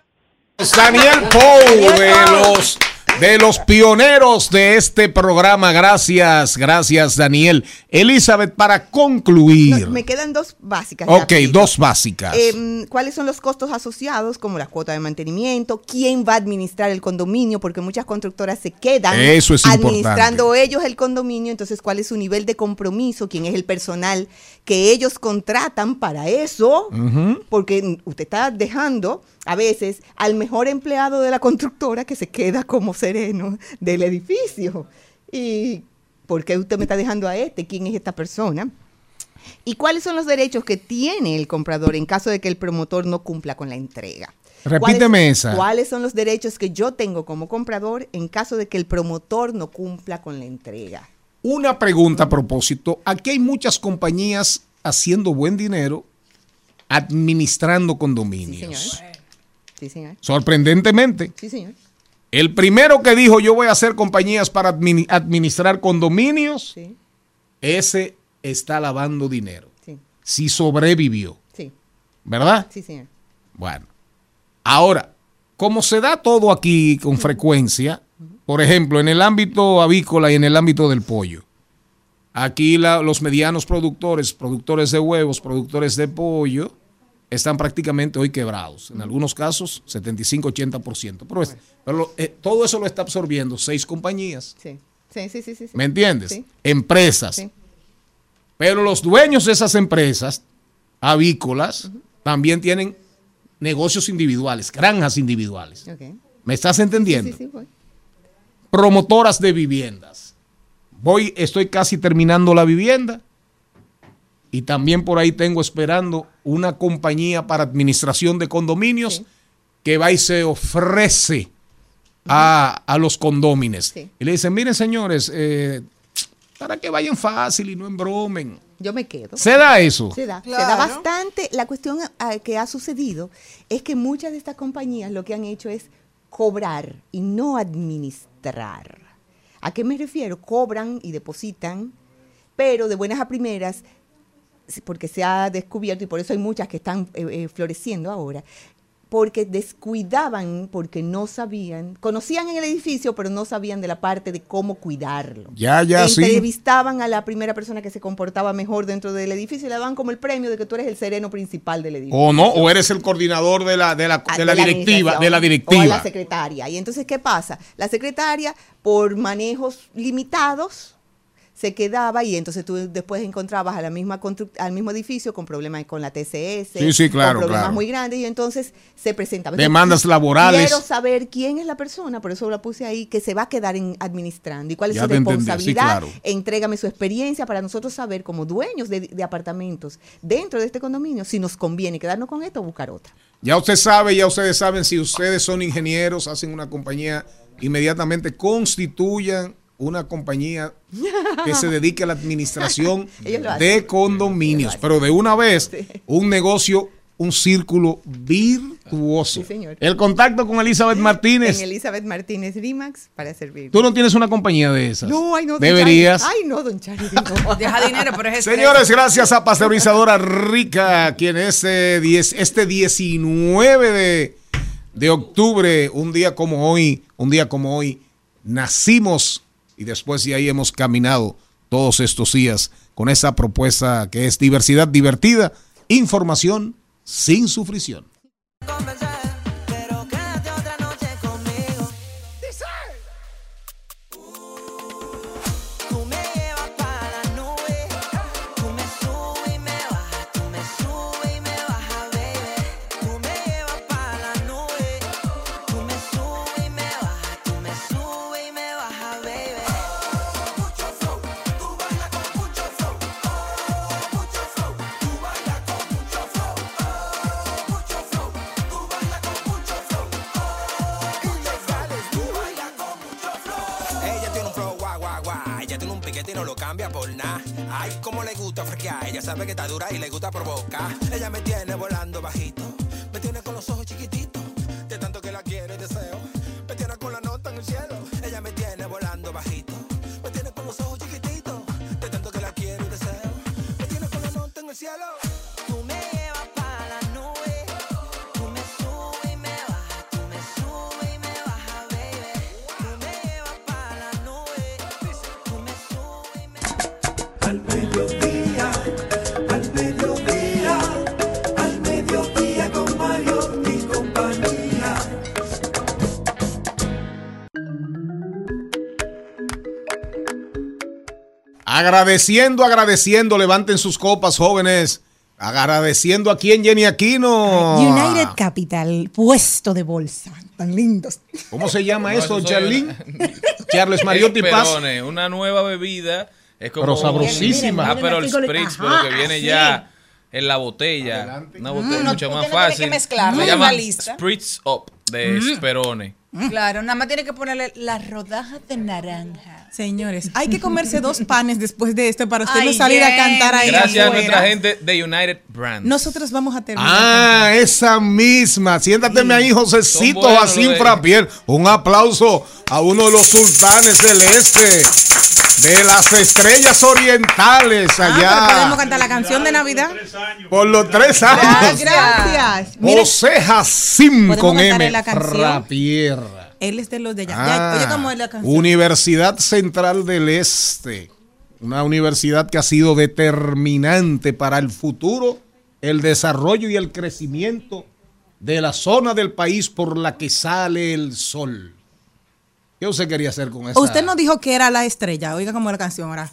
Daniel Pou de los de los pioneros de este programa. Gracias, gracias, Daniel. Elizabeth, para concluir. No, me quedan dos básicas. ok, dos básicas. Eh, ¿Cuáles son los costos asociados, como la cuota de mantenimiento? ¿Quién va a administrar el condominio? Porque muchas constructoras se quedan Eso es administrando ellos el condominio. Entonces, ¿cuál es su nivel de compromiso? ¿Quién es el personal que ellos contratan para eso? Porque usted está dejando a veces al mejor empleado de la constructora que se queda como sereno del edificio. ¿Y por qué usted me está dejando a este? ¿Quién es esta persona? ¿Y cuáles son los derechos que tiene el comprador en caso de que el promotor no cumpla con la entrega? Repíteme ¿Cuáles- esa. ¿Cuáles son los derechos que yo tengo como comprador en caso de que el promotor no cumpla con la entrega? Una pregunta a propósito. Aquí hay muchas compañías haciendo buen dinero administrando condominios. Sí, señor. Sorprendentemente. Sí, señor. El primero que dijo yo voy a hacer compañías para admini- administrar condominios, Sí, ese está lavando dinero. sí, Si sobrevivió, sí. ¿verdad? Sí, señor. Bueno, ahora, como se da todo aquí con frecuencia, por ejemplo, en el ámbito avícola y en el ámbito del pollo, aquí la- los medianos productores, productores de huevos, productores de pollo, están prácticamente hoy quebrados. En algunos casos, 75-80%. Pero, es- pero eh, todo eso lo está absorbiendo seis compañías. Sí, sí, sí, sí. ¿Me entiendes? Sí. Empresas. Sí. Pero los dueños de esas empresas avícolas también tienen negocios individuales, granjas individuales. ¿Me estás entendiendo? Sí, sí, voy. Promotoras de viviendas. Voy, estoy casi terminando la vivienda y también por ahí tengo esperando una compañía para administración de condominios que va y se ofrece a, a los condómines. Sí. Y le dicen, miren señores, eh, para que vayan fácil y no embromen. Yo me quedo. ¿Se da eso? Se da, se da bastante. La cuestión ah, que ha sucedido es que muchas de estas compañías lo que han hecho es cobrar y no administrar. ¿A qué me refiero? Cobran y depositan, pero de buenas a primeras, porque se ha descubierto y por eso hay muchas que están eh, eh, floreciendo ahora, porque descuidaban, porque no sabían, conocían en el edificio, pero no sabían de la parte de cómo cuidarlo. Ya, ya, sí. Entrevistaban a la primera persona que se comportaba mejor dentro del edificio y le daban como el premio de que tú eres el sereno principal del edificio. O no, o eres el coordinador de la, de la, a- de la directiva, administración, de la O a la directiva. secretaria. Y entonces, ¿qué pasa? La secretaria, por manejos limitados, se quedaba y entonces tú después encontrabas a la misma al mismo edificio con problemas con la TCS, Sí, sí, claro, con problemas claro. muy grandes y entonces se presentaba. Demandas laborales. Quiero saber quién es la persona, por eso la puse ahí, que se va a quedar en administrando y cuál es Ya su sí, responsabilidad. claro. Entrégame su experiencia para nosotros saber como dueños de, de apartamentos dentro de este condominio si nos conviene quedarnos con esto o buscar otra. Ya usted sabe, ya ustedes saben, si ustedes son ingenieros, hacen una compañía, inmediatamente constituyan una compañía que se dedique a la administración de condominios, pero de una vez un negocio, un círculo virtuoso. Sí, señor. El contacto con Elizabeth Martínez. En Elizabeth Martínez Rimax para servir. Tú no tienes una compañía de esas. No, ay, no. don Deberías. Ay, no, don Charlie. no. Deja dinero, pero es estrés. Señores, gracias a Pasteurizadora Rica, quien este, 10, este 19 de, de octubre, un día como hoy, un día como hoy, nacimos y después de ahí hemos caminado todos estos días con esa propuesta que es diversidad divertida, información sin sufrición. Al mediodía, al mediodía, al mediodía con Mario y compañía. Agradeciendo, agradeciendo, levanten sus copas, jóvenes. Agradeciendo aquí en Jenny Aquino. United Capital, puesto de bolsa. Tan lindos. ¿Cómo se llama No, eso, Charlene? Charles Mariotti Es Paz. Una nueva bebida. Es como Pero sabrosísima. Ah, pero el spritz, pero que viene sí. ya en la botella. Una botella Mm, mucho más no tiene que fácil. mezclarla, Se llama una lista. Spritz Up de Mm. Sperone. Claro, nada más tiene que ponerle las rodajas de naranja. Señores, hay que comerse dos panes después de esto para usted no salir a cantar ahí. Gracias a nuestra gente de United Brand. Nosotros vamos a terminar. Ah, esa misma. Siéntateme ahí, Josecito Jacín Frapier. Un aplauso a uno de los sultanes del este, de las estrellas orientales Ah, allá. pero podemos cantar la canción de Navidad. Por los tres años. Gracias. José ¿Podemos con M. la? Frapier. él es de los de allá. Ah, oye, ¿cómo es la canción? Universidad Central del Este. Una universidad que ha sido determinante para el futuro, el desarrollo y el crecimiento de la zona del país por la que sale el sol. ¿Qué usted quería hacer con esa? Usted no dijo que era la estrella. Oiga cómo es la canción ahora.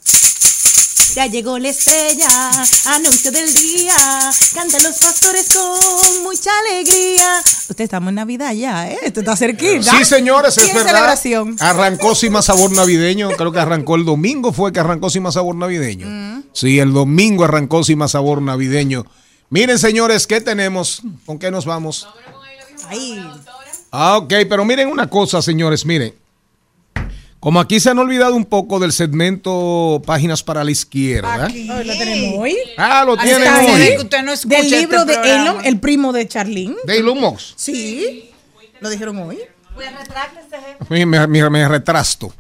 Ya llegó la estrella, anuncio del día, cantan los pastores con mucha alegría. Usted estamos en Navidad ya, ¿eh? Esto está cerquita. Sí, señores, es verdad. celebración. Arrancó sin más sabor navideño. Creo que arrancó el domingo, fue que arrancó sin más sabor navideño. Mm. Sí, el domingo arrancó sin más sabor navideño. Miren, señores, ¿qué tenemos? ¿Con qué nos vamos? Ahí. Ah, ok, pero miren una cosa, señores, miren. Como aquí se han olvidado un poco del segmento Páginas para la Izquierda. Hoy lo tenemos hoy. Ah, lo tienen hoy. ¿eh? Que usted no escucha Del libro este de. Elon, el primo de Charlene. De Elon Musk. Sí. Lo dijeron hoy. Me, me- me- me retrasto.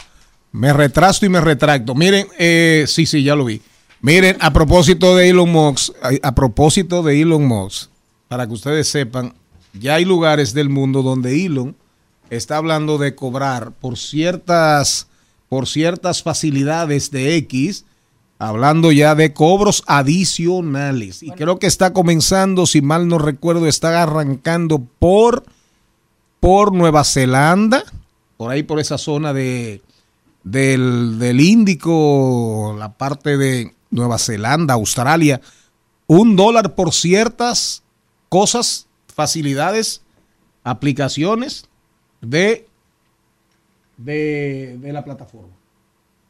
Me retrasto y me retracto. Miren, eh, sí, sí, ya lo vi. Miren, a propósito de Elon Musk, a, a propósito de Elon Musk, para que ustedes sepan, ya hay lugares del mundo donde Elon está hablando de cobrar por ciertas, por ciertas facilidades de X, hablando ya de cobros adicionales. Y creo que está comenzando, si mal no recuerdo, está arrancando por por Nueva Zelanda, por ahí por esa zona de del, del Índico, la parte de Nueva Zelanda, Australia, un dólar por ciertas cosas, facilidades, aplicaciones de, de, de la plataforma.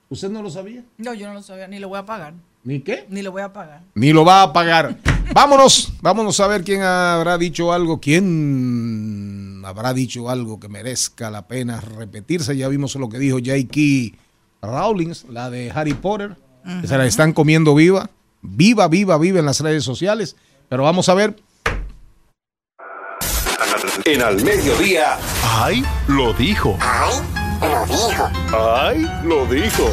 ¿Usted no lo sabía? No, yo no lo sabía, ni lo voy a pagar. ¿Ni qué? Ni lo voy a pagar. Ni lo va a pagar. Vámonos, vámonos a ver quién habrá dicho algo, quién habrá dicho algo que merezca la pena repetirse. Ya vimos lo que dijo J.K. Rowling, la de Harry Potter, que se la están comiendo viva, viva, viva, viva en las redes sociales. Pero vamos a ver. En al mediodía. ¡Ay! Lo dijo. ¡Ay! Lo dijo. ¡Ay! Lo dijo.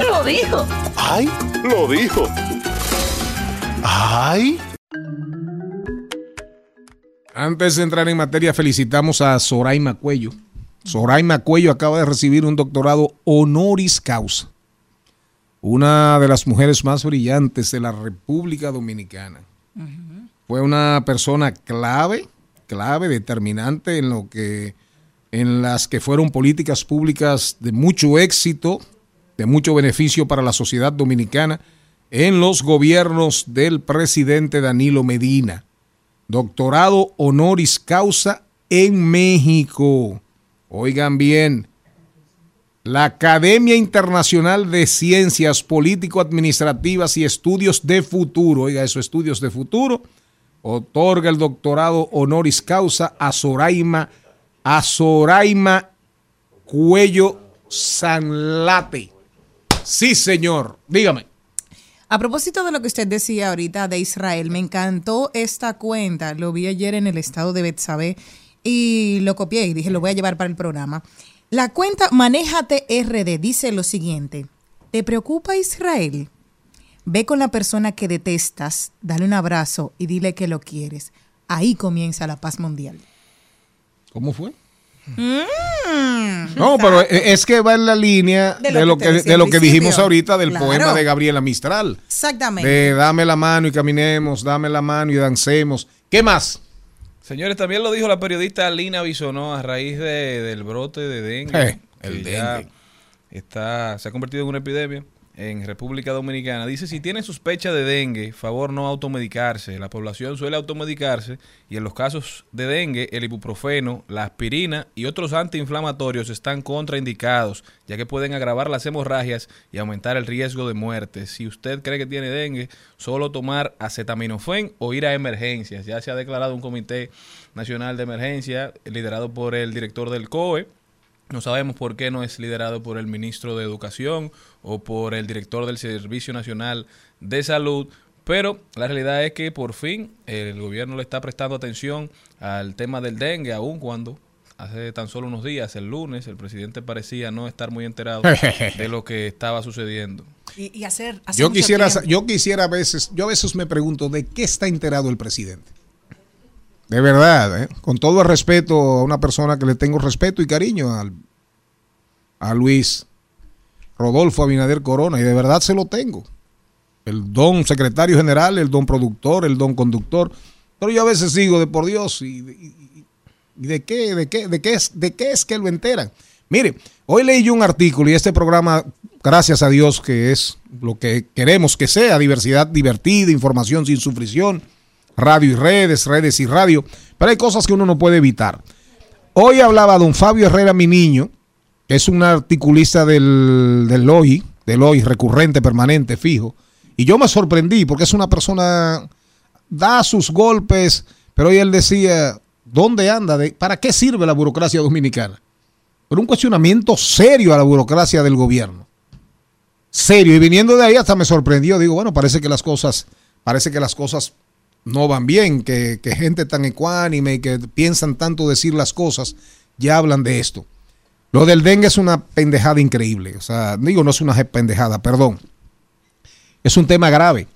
Lo dijo. ¡Ay! Lo dijo. ¡Ay! Antes de entrar en materia, felicitamos a Soraima Cuello. Soraima Cuello acaba de recibir un doctorado honoris causa. Una de las mujeres más brillantes de la República Dominicana. Fue una persona clave, clave, determinante en lo que en las que fueron políticas públicas de mucho éxito, de mucho beneficio para la sociedad dominicana en los gobiernos del presidente Danilo Medina doctorado honoris causa en México. Oigan bien, la Academia Internacional de Ciencias Político-Administrativas y Estudios de Futuro, oiga eso, estudios de futuro, otorga el doctorado honoris causa a Soraima, a Soraima Cuello Sanlate. Sí, señor, dígame. A propósito de lo que usted decía ahorita de Israel, me encantó esta cuenta. Lo vi ayer en el estado de Betsabé y lo copié y dije, lo voy a llevar para el programa. La cuenta Manéjate RD dice lo siguiente: ¿Te preocupa Israel? Ve con la persona que detestas, dale un abrazo y dile que lo quieres. Ahí comienza la paz mundial. ¿Cómo fue? Mm. No, pero e- es que va en la línea De de lo que de lo dijimos ahorita del Claro. poema de Gabriela Mistral. Exactamente. De dame la mano y caminemos, dame la mano y dancemos. ¿Qué más? Señores, también lo dijo la periodista Lina Bisonó a raíz de- del brote de dengue. Eh, el dengue. Está, se ha convertido en una epidemia en República Dominicana. Dice, si tienen sospecha de dengue, favor no automedicarse. La población suele automedicarse y en los casos de dengue, el ibuprofeno, la aspirina y otros antiinflamatorios están contraindicados, ya que pueden agravar las hemorragias y aumentar el riesgo de muerte. Si usted cree que tiene dengue, solo tomar acetaminofén o ir a emergencias. Ya se ha declarado un comité nacional de emergencia liderado por el director del COE. No sabemos por qué no es liderado por el ministro de Educación o por el director del Servicio Nacional de Salud, pero la realidad es que por fin el gobierno le está prestando atención al tema del dengue, aun cuando hace tan solo unos días, el lunes, el presidente parecía no estar muy enterado de lo que estaba sucediendo. Y, y hacer, hace Yo quisiera, tiempo. yo quisiera a veces, yo a veces me pregunto de qué está enterado el presidente. De verdad, ¿eh? con todo el respeto a una persona que le tengo respeto y cariño al, a Luis Rodolfo Abinader Corona, y de verdad se lo tengo. El don secretario general, el don productor, el don conductor. Pero yo a veces digo, de por Dios, ¿y, y- y de qué, de qué, de qué es, de qué es que lo enteran? Mire, hoy leí yo un artículo y este programa, gracias a Dios, que es lo que queremos que sea, diversidad divertida, información sin sufrición, radio y redes, redes y radio, pero hay cosas que uno no puede evitar. Hoy hablaba don Fabio Herrera, mi niño, es un articulista del, del LOI, del LOI recurrente, permanente, fijo, y yo me sorprendí porque es una persona, da sus golpes, pero hoy él decía, ¿dónde anda? ¿Para qué sirve la burocracia dominicana? Pero un cuestionamiento serio a la burocracia del gobierno. Serio. Y viniendo de ahí hasta me sorprendió. Digo, bueno, parece que las cosas, parece que las cosas no van bien, que, que gente tan ecuánime y que piensan tanto decir las cosas, ya hablan de esto. Lo del dengue es una pendejada increíble. O sea, digo, no es una pendejada, perdón. Es un tema grave.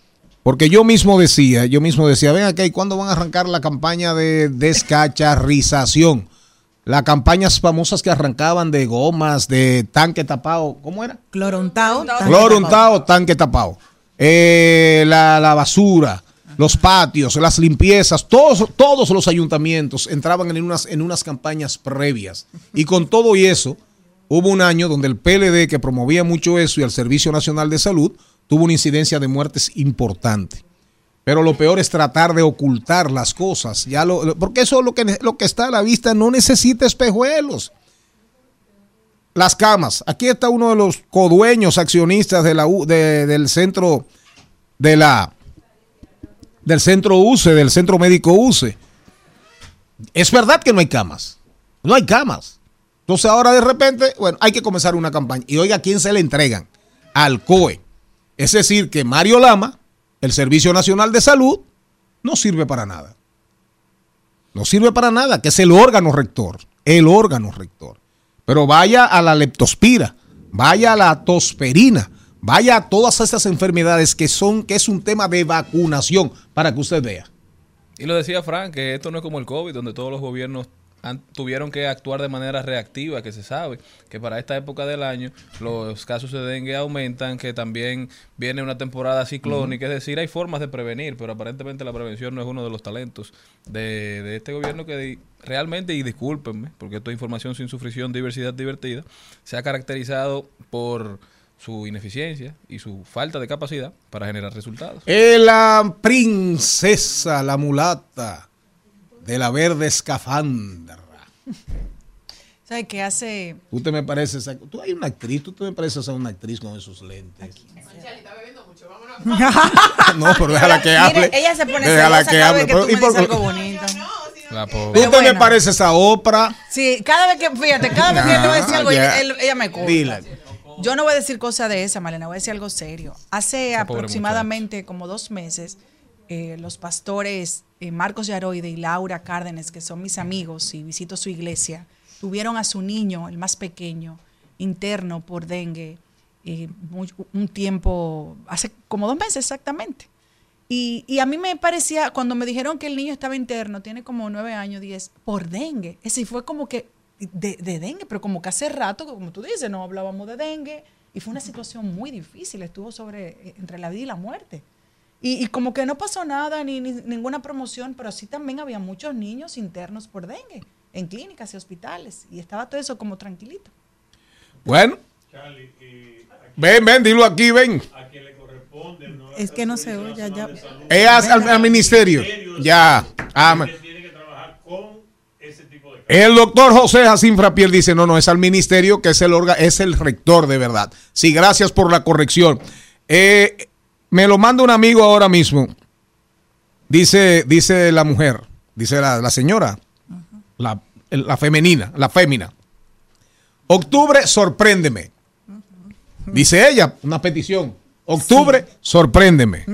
Porque yo mismo decía, yo mismo decía, ven acá, ¿y cuándo van a arrancar la campaña de descacharrización? Las campañas famosas que arrancaban de gomas, de tanque tapado, ¿cómo era? Clorontao. Cloro untado, tanque tapado. Eh, la, la basura, los patios, las limpiezas, todos, todos los ayuntamientos entraban en unas, en unas campañas previas. Y con todo y eso, hubo un año donde el PLD, que promovía mucho eso, y el Servicio Nacional de Salud, tuvo una incidencia de muertes importante. Pero lo peor es tratar de ocultar las cosas. Ya lo, porque eso es lo que, lo que está a la vista, no necesita espejuelos. Las camas. Aquí está uno de los codueños accionistas del centro de la del centro UCE, del centro médico UCE. Es verdad que no hay camas. No hay camas. Entonces ahora de repente, bueno, hay que comenzar una campaña. Y oiga, ¿a quién se le entregan? Al COE. Es decir, que Mario Lama, el Servicio Nacional de Salud, no sirve para nada. No sirve para nada, que es el órgano rector. El órgano rector. Pero vaya a la leptospira, vaya a la tosperina, vaya a todas esas enfermedades que son, que es un tema de vacunación, para que usted vea. Y lo decía Frank, que esto no es como el COVID, donde todos los gobiernos han- tuvieron que actuar de manera reactiva, que se sabe que para esta época del año los casos de dengue aumentan, que también viene una temporada ciclónica, es decir, hay formas de prevenir, pero aparentemente la prevención no es uno de los talentos de, de este gobierno que di- realmente, y discúlpenme, porque esto es información sin sufrición, diversidad divertida, se ha caracterizado por su ineficiencia y su falta de capacidad para generar resultados. La princesa, la mulata de la verde escafandra. ¿Sabes qué hace? Tú te me pareces, tú hay una actriz, tú te me pareces a una actriz con esos lentes. No, pero déjala que Mire, hable. ella se pone Déjala que hable. que Pero- tú ¿y me por- algo bonito. La Tú te me pareces a Oprah. Sí, cada vez que, fíjate, cada vez que yo le voy a decir Ah, algo, ella me corta. Dila. Yo no voy a decir cosa de esa, Malena, voy a decir algo serio. Hace Esa pobre aproximadamente como dos meses, eh, los pastores eh, Marcos Yaroide y Laura Cárdenas, que son mis amigos y visito su iglesia, tuvieron a su niño, el más pequeño, interno por dengue, eh, muy- un tiempo, hace como dos meses exactamente. Y, y a mí me parecía, cuando me dijeron que el niño estaba interno, tiene como nueve años, diez, por dengue. Ese fue como que de, de dengue, pero como que hace rato, como tú dices, no hablábamos de dengue y fue una situación muy difícil, estuvo sobre eh, entre la vida y la muerte. Y, y como que no pasó nada, ni, ni ninguna promoción, pero sí también había muchos niños internos por dengue en clínicas y hospitales y estaba todo eso como tranquilito. Bueno. Ven, ven, dilo aquí, ven. Es que no se oye ya. Es al, al ministerio. Ya. Ah, el doctor José Jacín Frapiel dice, no, no, es al ministerio que es el orga, es el rector de verdad. Sí, gracias por la corrección. Eh, me lo manda un amigo ahora mismo. Dice, dice la mujer, dice la, la señora, la, la femenina, la fémina. Octubre, sorpréndeme. Dice ella, una petición. Octubre, sorpréndeme.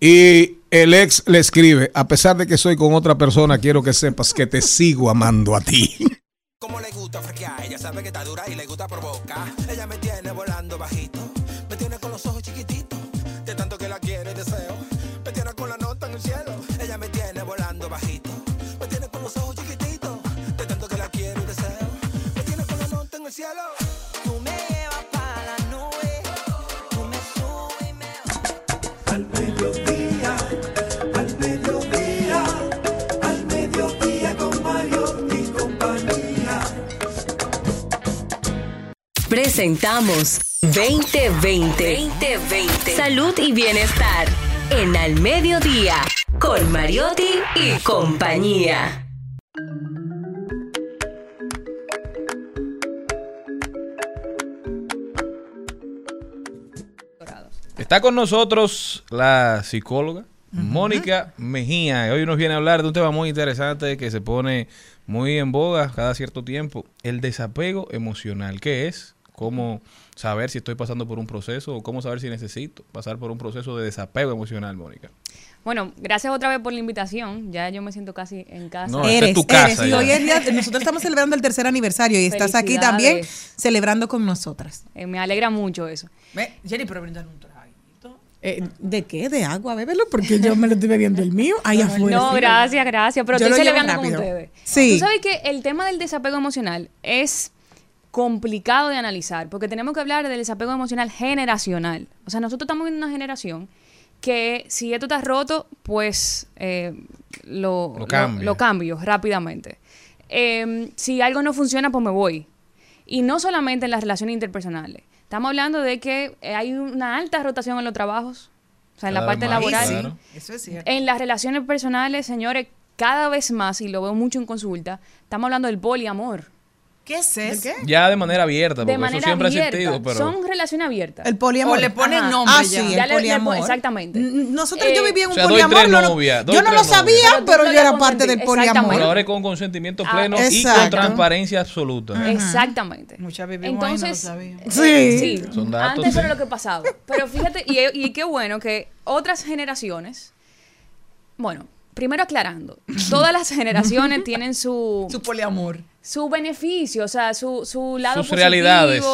Y el ex le escribe, a pesar de que soy con otra persona, quiero que sepas que te sigo amando a ti. Como le gusta frequear, ella sabe que está dura y le gusta provocar. Ella me tiene volando bajito, me tiene con los ojos chiquititos, de tanto que la quiero y deseo. Me tiene con la nota en el cielo, ella me tiene volando bajito, me tiene con los ojos chiquititos, de tanto que la quiero y deseo. Me tiene con la nota en el cielo. Presentamos 2020. 2020. Salud y bienestar. En Al Mediodía. Con Mariotti y compañía. Está con nosotros la psicóloga Mónica Mejía. Hoy nos viene a hablar de un tema muy interesante que se pone muy en boga cada cierto tiempo, el desapego emocional. ¿Qué es? ¿Cómo saber si estoy pasando por un proceso o cómo saber si necesito pasar por un proceso de desapego emocional, Mónica? Bueno, gracias otra vez por la invitación. Ya yo me siento casi en casa. No, esta es tu casa y ya. hoy es día- nosotros estamos celebrando el tercer aniversario y estás aquí también celebrando con nosotras. Eh, me alegra mucho eso. Ve, Jenny, pero brindan un traguito. Eh, ¿De qué? ¿De agua? Bébelo porque yo me lo estoy bebiendo el mío. Ahí afuera. No, gracias, gracias. Pero Yo estoy celebrando con ustedes. Sí. Tú sabes que el tema del desapego emocional es complicado de analizar porque tenemos que hablar del desapego emocional generacional. O sea, nosotros estamos en una generación que si esto está roto, pues eh, lo, Lo cambio. lo cambio rápidamente. Eh, si algo no funciona, pues me voy. Y no solamente en las relaciones interpersonales. Estamos hablando de que eh, hay una alta rotación en los trabajos, o sea, en la parte más, laboral. claro. Eso es cierto. En las relaciones personales, señores, cada vez más, y lo veo mucho en consulta, estamos hablando del poliamor. ¿Qué es eso? Ya de manera abierta, porque De eso manera siempre abierta. ha existido, pero... Son relaciones abiertas. El poliamor. O le ponen Ajá. nombre Ah, ya. sí, Ya el le- le poliamor. exactamente. Nosotros, Eh, yo vivía en o un sea, doy poliamor. tres no lo- novias, doy yo no tres lo sabía. Pero no yo era parte del poliamor. ahora es con consentimiento Ah, pleno y con transparencia absoluta. Exactamente. Muchas vivimos ahí, no lo Entonces, sabíamos. eh, Sí. sí, Son datos, antes sí. era lo que pasaba. Pero fíjate, y, y qué bueno que otras generaciones, bueno, primero aclarando, todas las generaciones tienen su, Su poliamor. su beneficio, o sea, su, su lado Sus positivo, realidades.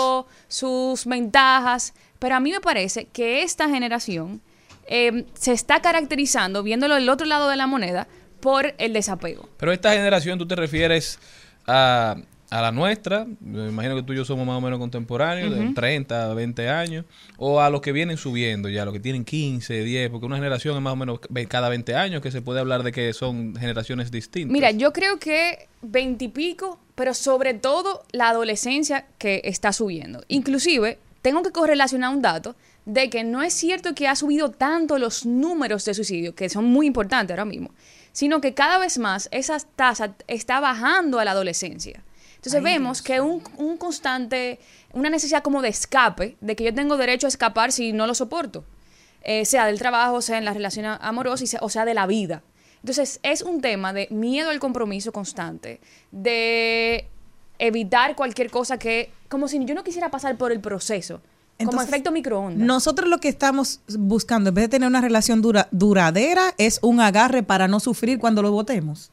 sus ventajas. Pero a mí me parece que esta generación eh, se está caracterizando, viéndolo del otro lado de la moneda, por el desapego. Pero esta generación, tú te refieres a, a la nuestra, me imagino que tú y yo somos más o menos contemporáneos, de 30, 20 años, o a los que vienen subiendo ya, los que tienen 15, 10, porque una generación es más o menos cada 20 años que se puede hablar de que son generaciones distintas. Mira, yo creo que veintipico, pero sobre todo la adolescencia que está subiendo. Inclusive, tengo que correlacionar un dato de que no es cierto que ha subido tanto los números de suicidio, que son muy importantes ahora mismo, sino que cada vez más esa tasa está bajando a la adolescencia. Entonces vemos que un, un constante, una necesidad como de escape, de que yo tengo derecho a escapar si no lo soporto, eh, sea del trabajo, sea en la relación amorosa, y sea- o sea de la vida. Entonces es un tema de miedo al compromiso constante, de evitar cualquier cosa que, como si yo no quisiera pasar por el proceso, como efecto microondas. Nosotros lo que estamos buscando, en vez de tener una relación dura, duradera, es un agarre para no sufrir cuando lo votemos.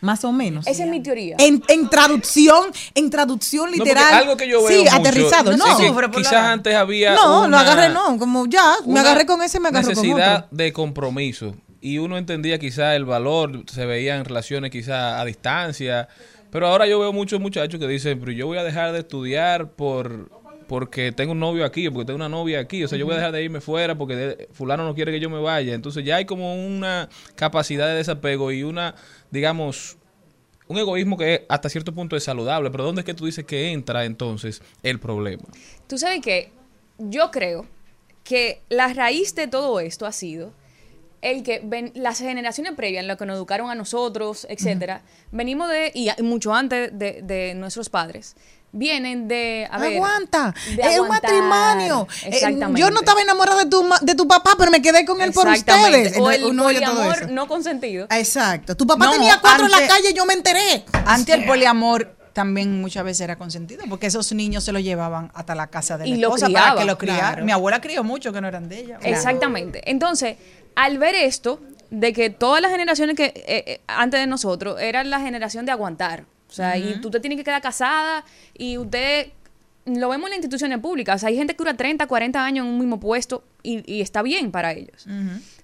Más o menos. Esa es mi teoría. En, en traducción, en traducción No, literal. algo que yo veo Sí, mucho aterrizado. es No, que quizás antes había no, lo una- agarré no. Como ya, me agarré con ese, me agarré con necesidad otro. de compromiso y uno entendía quizá el valor se veía en relaciones quizá a distancia Pero ahora yo veo muchos muchachos que dicen, pero yo voy a dejar de estudiar por porque tengo un novio aquí o porque tengo una novia aquí. O sea, yo voy a dejar de irme fuera porque de- fulano no quiere que yo me vaya. Entonces ya hay como una capacidad de desapego y una, digamos, un egoísmo que hasta cierto punto es saludable. Pero ¿dónde es que tú dices que entra entonces el problema? Tú sabes que yo creo que la raíz de todo esto ha sido el que ven, las generaciones previas, en lo que nos educaron a nosotros, etcétera, venimos de, y mucho antes de, de nuestros padres, vienen de, a ver, Aguanta, de es un aguantar. matrimonio. Eh, yo no estaba enamorada de tu, ma- de tu papá, pero me quedé con él por ustedes. O el todo poliamor eso. no consentido. Exacto. Tu papá No, tenía cuatro en la calle y yo me enteré. Antes el poliamor también muchas veces era consentido, porque esos niños se los llevaban hasta la casa de la Y lo esposa para criaban, que lo criaran. claro. Mi abuela crió mucho que no eran de ella. Exactamente. Entonces, al ver esto, de que todas las generaciones que eh, eh, antes de nosotros eran la generación de aguantar. O sea, y tú te tienes que quedar casada y usted lo vemos en las instituciones públicas. O sea, hay gente que dura 30, 40 años en un mismo puesto y, y está bien para ellos.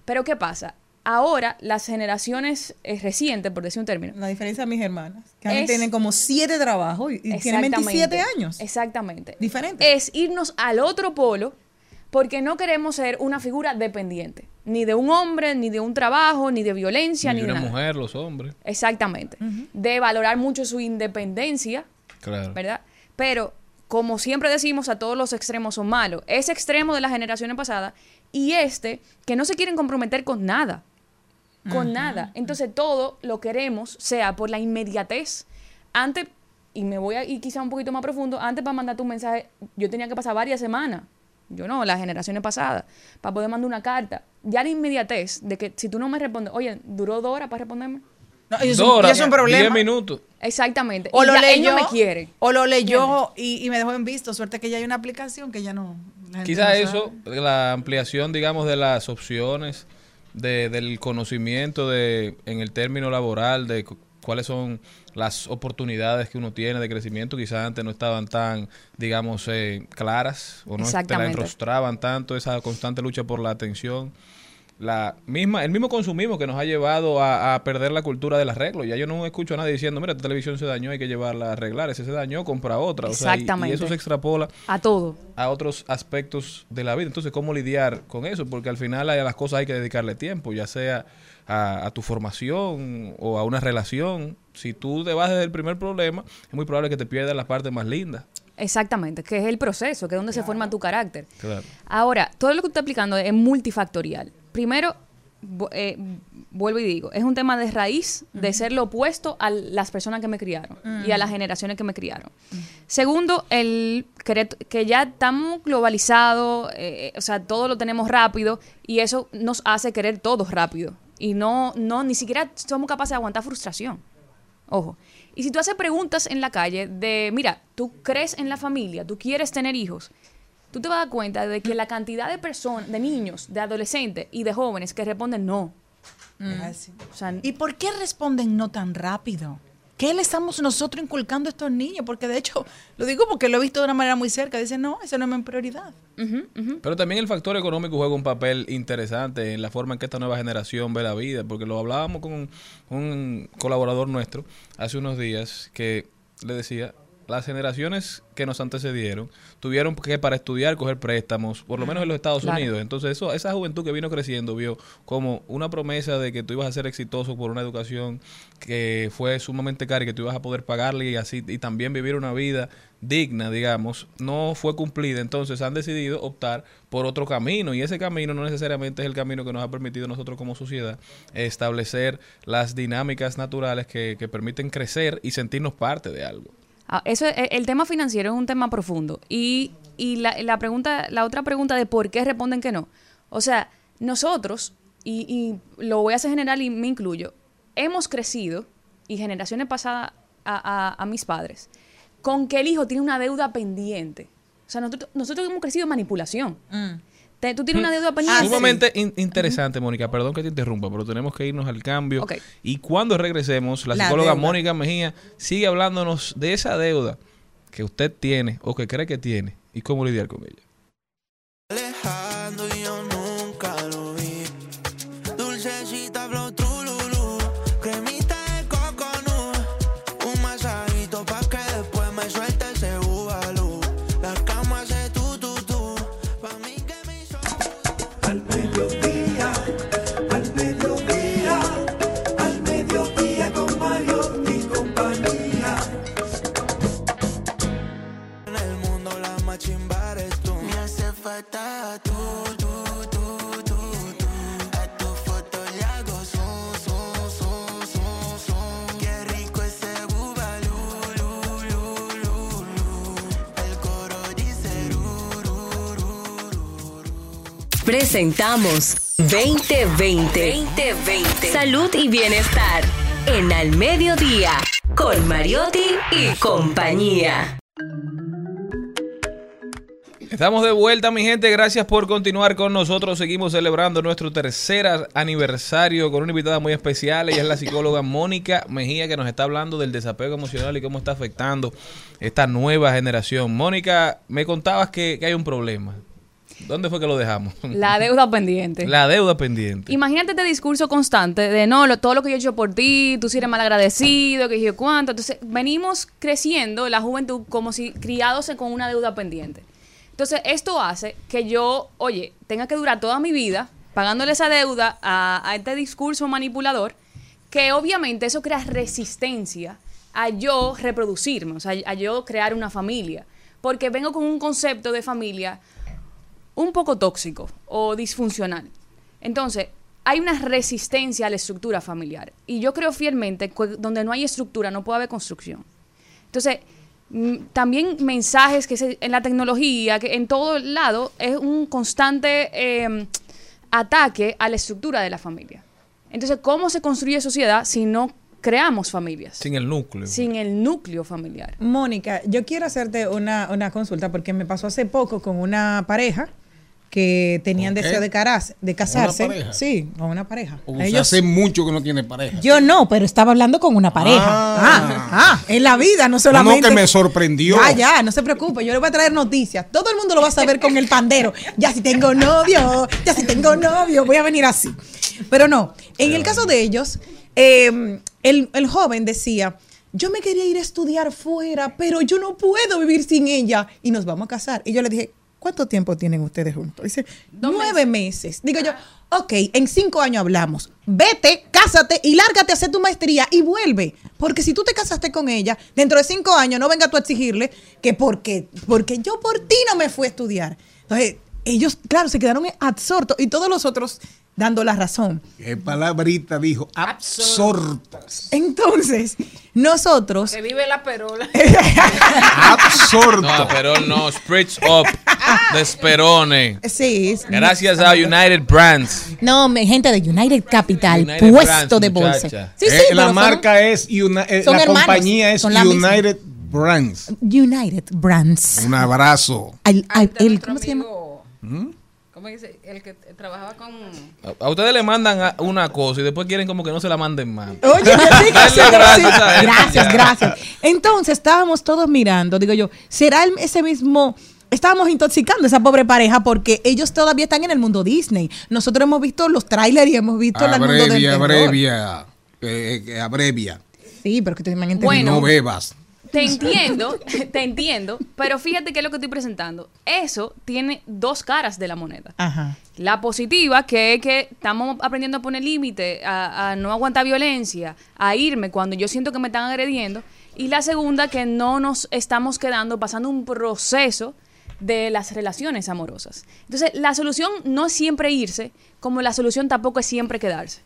Pero ¿qué pasa? Ahora, las generaciones eh, recientes, por decir un término, La diferencia de mis hermanas, que Es- tienen como siete trabajos y, y tienen Exactamente. 27 años. Exactamente. Diferente. Es irnos al otro polo porque no queremos ser una figura dependiente. Ni de un hombre, ni de un trabajo, ni de violencia, Ni ni, de una nada. mujer, los hombres. Exactamente. De valorar mucho su independencia, Claro. ¿verdad? Pero, como siempre decimos, a todos los extremos son malos. Ese extremo de las generaciones pasadas y este, que no se quieren comprometer con nada. Con nada. Entonces, todo lo queremos, sea por la inmediatez. Antes, y me voy a ir quizá un poquito más profundo, antes para mandar tu mensaje, yo tenía que pasar varias semanas. Yo no, las generaciones pasadas, para poder mandar una carta. Ya la inmediatez de que si tú no me respondes, oye, duró dos horas para responderme. No, y es Dos un- y horas, es un problema. diez minutos. Exactamente. O Y lo ya él leyó, no me quiere. o lo leyó y, y me dejó en visto. Suerte que ya hay una aplicación que ya no. la gente Quizá no eso, la ampliación, digamos, de las opciones, de, del conocimiento de, en el término laboral, de cu- cuáles son las oportunidades que uno tiene de crecimiento, quizás antes no estaban tan, digamos, eh, claras o no te la enrostraban tanto esa constante lucha por la atención. La misma, el mismo consumismo que nos ha llevado a, a perder la cultura del arreglo. Ya yo no escucho a nadie diciendo, mira, esta televisión se dañó, hay que llevarla a arreglar. Ese se dañó, compra otra. O sea, y- y, Exactamente. eso se extrapola A todo. a otros aspectos de la vida. Entonces, ¿cómo lidiar con eso? Porque al final a las cosas hay que dedicarle tiempo, ya sea a, a tu formación o a una relación. Si tú te vas desde el primer problema, es muy probable que te pierdas la parte más linda. Exactamente, que es el proceso, que es donde se forma tu carácter. Claro. Ahora, todo lo que estoy aplicando es multifactorial. Primero, eh, vuelvo y digo, es un tema de raíz de ser lo opuesto a las personas que me criaron y a las generaciones que me criaron. Segundo, el querer- que ya estamos globalizados, eh, o sea, todo lo tenemos rápido y eso nos hace querer todo rápido y no, no, ni siquiera somos capaces de aguantar frustración. Ojo. Y si tú haces preguntas en la calle de, mira, tú crees en la familia, tú quieres tener hijos, tú te vas a dar cuenta de que la cantidad de personas, de niños, de adolescentes y de jóvenes que responden no. Así. O sea, ¿Y por qué responden no tan rápido? ¿Qué le estamos nosotros inculcando a estos niños? Porque de hecho, lo digo porque lo he visto de una manera muy cerca. Dicen, no, eso no es mi prioridad. Pero también el factor económico juega un papel interesante en la forma en que esta nueva generación ve la vida, porque lo hablábamos con un colaborador nuestro hace unos días que le decía, las generaciones que nos antecedieron tuvieron que para estudiar coger préstamos, por lo menos en los Estados Claro. Unidos. Entonces eso, esa juventud que vino creciendo vio como una promesa de que tú ibas a ser exitoso por una educación que fue sumamente cara y que tú ibas a poder pagarle y así y también vivir una vida digna, digamos, no fue cumplida. Entonces han decidido optar por otro camino y ese camino no necesariamente es el camino que nos ha permitido nosotros como sociedad establecer las dinámicas naturales que, que permiten crecer y sentirnos parte de algo. Ah, Eso es- el tema financiero es un tema profundo. Y, y la, la pregunta, la otra pregunta de por qué responden que no. O sea, nosotros, y, y lo voy a hacer general y me incluyo, hemos crecido, y generaciones pasadas a, a- a mis padres, con que el hijo tiene una deuda pendiente. O sea, nosotros, nosotros hemos crecido en manipulación. Te- tú tienes una deuda pendiente. Sumamente in- interesante, Mónica. Perdón que te interrumpa, pero tenemos que irnos al cambio. Y cuando regresemos, la La psicóloga deuda. Mónica Mejía sigue hablándonos de esa deuda que usted tiene o que cree que tiene y cómo lidiar con ella. Presentamos 2020. 2020. Salud y bienestar. En Al Mediodía. Con Mariotti y compañía. Estamos de vuelta, mi gente. Gracias por continuar con nosotros. Seguimos celebrando nuestro tercer aniversario con una invitada muy especial. Ella es la psicóloga Mónica Mejía, que nos está hablando del desapego emocional y cómo está afectando esta nueva generación. Mónica, me contabas que, que hay un problema. ¿Dónde fue que lo dejamos? La deuda pendiente. La deuda pendiente. Imagínate este discurso constante de no, lo- todo lo que yo he hecho por ti, tú sí eres mal agradecido, que yo cuánto. Entonces, venimos creciendo la juventud como si criados con una deuda pendiente. Entonces, esto hace que yo, oye, tenga que durar toda mi vida pagándole esa deuda a, a este discurso manipulador, que obviamente eso crea resistencia a yo reproducirme, o sea, a yo crear una familia. Porque vengo con un concepto de familia un poco tóxico o disfuncional. Entonces, hay una resistencia a la estructura familiar. Y yo creo fielmente que donde no hay estructura no puede haber construcción. Entonces, mm, también mensajes que se- en la tecnología, que en todo lado, es un constante eh, ataque a la estructura de la familia. Entonces, ¿cómo se construye sociedad si no creamos familias? Sin el núcleo. Sin el núcleo familiar. Mónica, yo quiero hacerte una, una consulta porque me pasó hace poco con una pareja que tenían deseo de, caras, de casarse. pareja? Sí, con una pareja. O sea, Ellos- hace mucho que no tiene pareja. yo no, pero estaba hablando con una pareja. Ah, ah, en la vida, no No, solamente. que me sorprendió. Ya, ya, no se preocupe, yo le voy a traer noticias. Todo el mundo lo va a saber con el pandero. Ya si tengo novio, ya si tengo novio, voy a venir así. Pero no, en el caso de ellos, eh, el, el joven decía, yo me quería ir a estudiar fuera, pero yo no puedo vivir sin ella y nos vamos a casar. Y yo le dije, ¿cuánto tiempo tienen ustedes juntos? Dice, nueve meses. Digo yo, ok, en cinco años hablamos. Vete, cásate y lárgate a hacer tu maestría y vuelve. Porque si tú te casaste con ella, dentro de cinco años no venga tú a exigirle que porque, porque yo por ti no me fui a estudiar. Entonces, ellos, claro, se quedaron absortos y todos los otros dando la razón. ¿Qué palabrita dijo? Absortas. Entonces, nosotros... Que vive la perola. Absorto. No, pero no, Spritz Up de Sperone. Sí. Gracias a United Brands. No, mi gente de United Capital, United puesto Brands, de bolsa. muchacha. Sí, sí, Eh, la son- marca es, eh, son la hermanos, compañía es son la misma. United Brands. United Brands. Un abrazo. Al- al- el- ¿Cómo se llama? ¿Cómo dice? El que trabajaba con. A- A ustedes le mandan a- una cosa y después quieren como que no se la manden más. Oye, gracias gracias, gracias. Entonces estábamos todos mirando, digo yo, ¿será el- ese mismo? Estábamos intoxicando a esa pobre pareja porque ellos todavía están en el mundo Disney. Nosotros hemos visto los trailers y hemos visto el mundo del Abrevia, abrevia. Eh, eh, abrevia. Sí, pero que te me Bueno. no bebas. Te entiendo, te entiendo, pero fíjate qué es lo que estoy presentando. Eso tiene dos caras de la moneda. Ajá. La positiva, que es que estamos aprendiendo a poner límite, a, a no aguantar violencia, a irme cuando yo siento que me están agrediendo. Y la segunda, que no nos estamos quedando pasando un proceso de las relaciones amorosas. Entonces, la solución no es siempre irse, como la solución tampoco es siempre quedarse.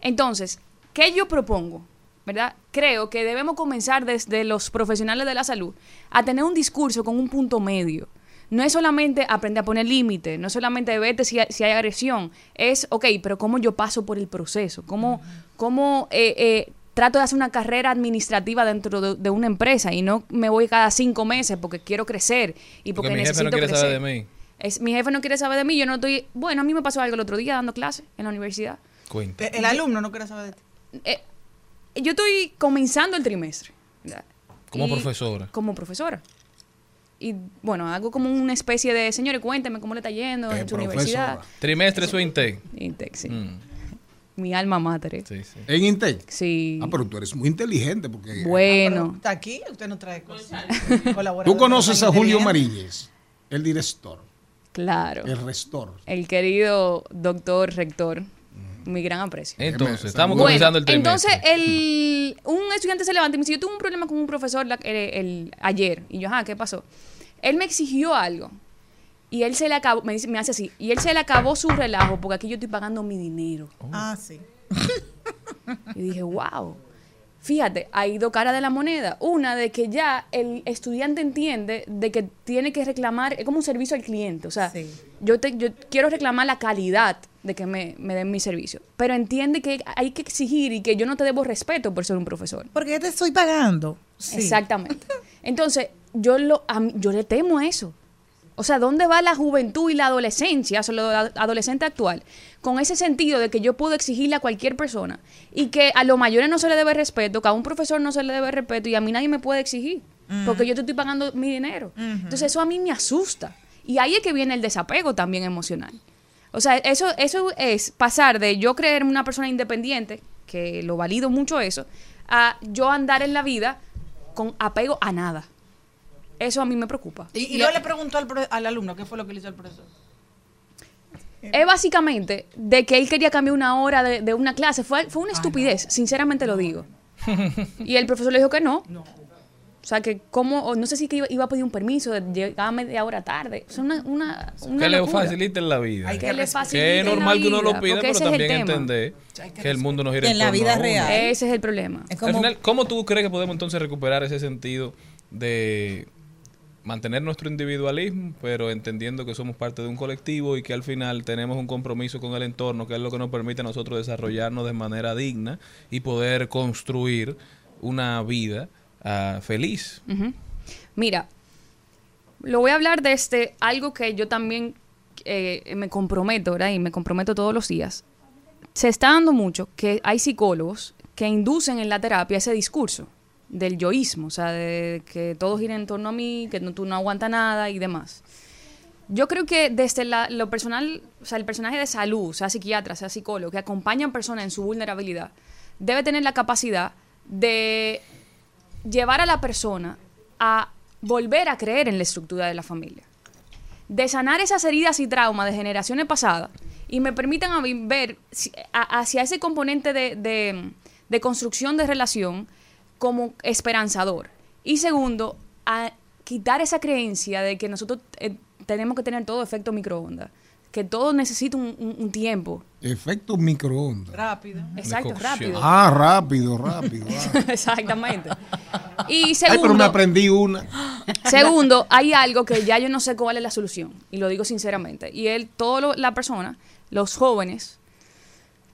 Entonces, ¿qué yo propongo? ¿Verdad? Creo que debemos comenzar desde los profesionales de la salud a tener un discurso con un punto medio. No es solamente aprender a poner límites, no es solamente vete si hay, si hay agresión, es, ok, pero ¿cómo yo paso por el proceso? ¿Cómo, cómo eh, eh, trato de hacer una carrera administrativa dentro de, de una empresa y no me voy cada cinco meses porque quiero crecer y porque, Porque mi jefe no quiere crecer? saber de mí. Es, mi jefe no quiere saber de mí, yo no estoy... Bueno, a mí me pasó algo el otro día dando clase en la universidad. Cuenta. El alumno no quiere saber de ti. Eh, yo estoy comenzando el trimestre. ¿verdad? Como Y- profesora. Como profesora. Y bueno, hago como una especie de, señores, cuénteme cómo le está yendo en su universidad. Trimestre su Intec. Intec, sí. Mm. Mi alma mater. eh. Sí, sí. ¿En Intec? Sí. Ah, pero tú eres muy inteligente porque... Bueno. Está aquí, usted no trae cosas. Tú conoces a Julio Maríñez, el director, Claro. el restor. El querido doctor rector. Mi gran aprecio. Entonces, estamos Bueno, comenzando el trimestre. Entonces, el, un estudiante se levanta y me dice, yo tuve un problema con un profesor la- el, el- ayer. Y yo, ajá, ¿qué pasó? Él me exigió algo. Y él se le acabó, me, dice, me hace así, y él se le acabó su relajo porque aquí yo estoy pagando mi dinero. Ah, sí. Y dije, wow. fíjate, hay dos caras de la moneda. Una de que ya el estudiante entiende de que tiene que reclamar, es como un servicio al cliente. O sea, yo, te, yo quiero reclamar la calidad de que me, me den mi servicio. Pero entiende que hay que exigir y que yo no te debo respeto por ser un profesor. Porque te estoy pagando. Sí. Exactamente. Entonces, yo, lo, a mí- yo le temo a eso. O sea, ¿dónde va la juventud y la adolescencia, o sea, lo ad- adolescente actual? Con ese sentido de que yo puedo exigirle a cualquier persona y que a los mayores no se le debe respeto, que a un profesor no se le debe respeto y a mí nadie me puede exigir porque yo te estoy pagando mi dinero. Entonces, eso a mí me asusta. Y ahí es que viene el desapego también emocional. O sea, eso, eso es pasar de yo creerme una persona independiente, que lo valido mucho eso, a yo andar en la vida con apego a nada. Eso a mí me preocupa. Y, y luego le preguntó al, al alumno qué fue lo que le hizo el profesor. Es básicamente de que él quería cambiar una hora de, de una clase. Fue, fue una estupidez, sinceramente lo digo. Y el profesor le dijo que no. O sea, que como, o no sé si que iba, iba a pedir un permiso, de llegar media hora tarde. O sea, una, una, una Que le faciliten la vida. Hay que le faciliten es la normal que uno lo vida, pida, pero también entender que el mundo nos gira En la torno vida real. Ese es el problema. Al final, ¿cómo tú crees que podemos entonces recuperar ese sentido de mantener nuestro individualismo, pero entendiendo que somos parte de un colectivo y que al final tenemos un compromiso con el entorno, que es lo que nos permite a nosotros desarrollarnos de manera digna y poder construir una vida ah, feliz? Mira, lo voy a hablar de este, algo que yo también eh, me comprometo, ¿verdad? Y me comprometo todos los días. Se está dando mucho que hay psicólogos que inducen en la terapia ese discurso del yoísmo, o sea, de que todo gira en torno a mí, que tú no aguantas nada y demás. Yo creo que desde lo personal, o sea, el personaje de salud, sea psiquiatra, sea psicólogo, que acompañan personas en su vulnerabilidad, debe tener la capacidad de llevar a la persona a volver a creer en la estructura de la familia. De sanar esas heridas y traumas de generaciones pasadas y me permitan ver hacia ese componente de, de- de construcción de relación como esperanzador. Y segundo, a quitar esa creencia de que nosotros eh, tenemos que tener todo efecto microondas, que todo necesita un, un- un tiempo. Efecto microondas. Rápido. Exacto, rápido. Ah, rápido, rápido. ah. Exactamente. Y Ay, segundo, pero me aprendí una. Segundo, hay algo que ya yo no sé cuál es la solución, y lo digo sinceramente. Y él, toda la persona, los jóvenes,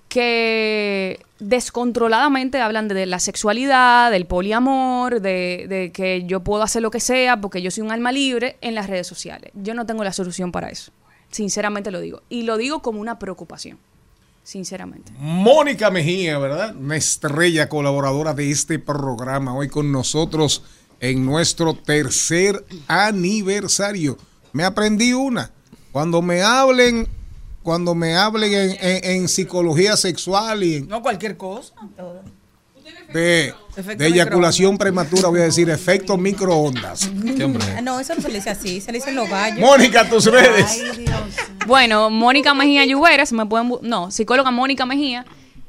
que descontroladamente hablan de la sexualidad, del poliamor, de, de que yo puedo hacer lo que sea porque yo soy un alma libre en las redes sociales. Yo no tengo la solución para eso. Sinceramente lo digo. Y lo digo como una preocupación. Sinceramente. Mónica Mejía, ¿verdad? Una estrella colaboradora de este programa, hoy con nosotros en nuestro tercer aniversario. Me aprendí una. Cuando me hablen, cuando me hablen en, en- en psicología sexual y en- No cualquier cosa. De, eyaculación prematura, voy a decir efecto microondas. Ah, no, eso no se le dice así, se le dicen los gallos. Mónica, tus redes. Bueno, Mónica Mejía Lluveras, me pueden no, psicóloga Mónica Mejía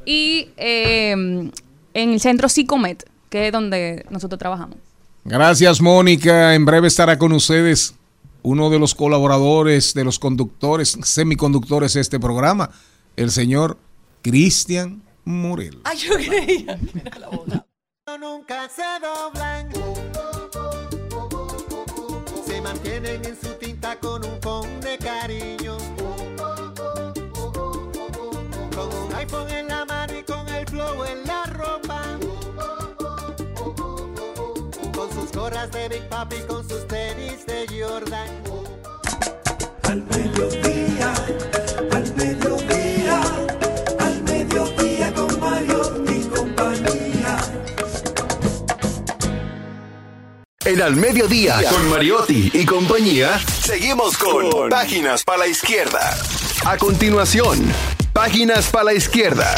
y eh, en el centro Psicomet, que es donde nosotros trabajamos. Gracias, Mónica. En breve estará con ustedes uno de los colaboradores, de los conductores, semiconductores de este programa, el señor Cristian Morel. Ay, yo creía. nunca se doblan. Se mantienen en su tinta con un con de cariño. Con un iPhone en la mano y con el flow en la ropa. Con sus gorras de Big Papi, con sus tenis de Jordan. Al mediodía, En Al Mediodía, con Mariotti y compañía, seguimos con Páginas para la Izquierda. A continuación, Páginas para la Izquierda.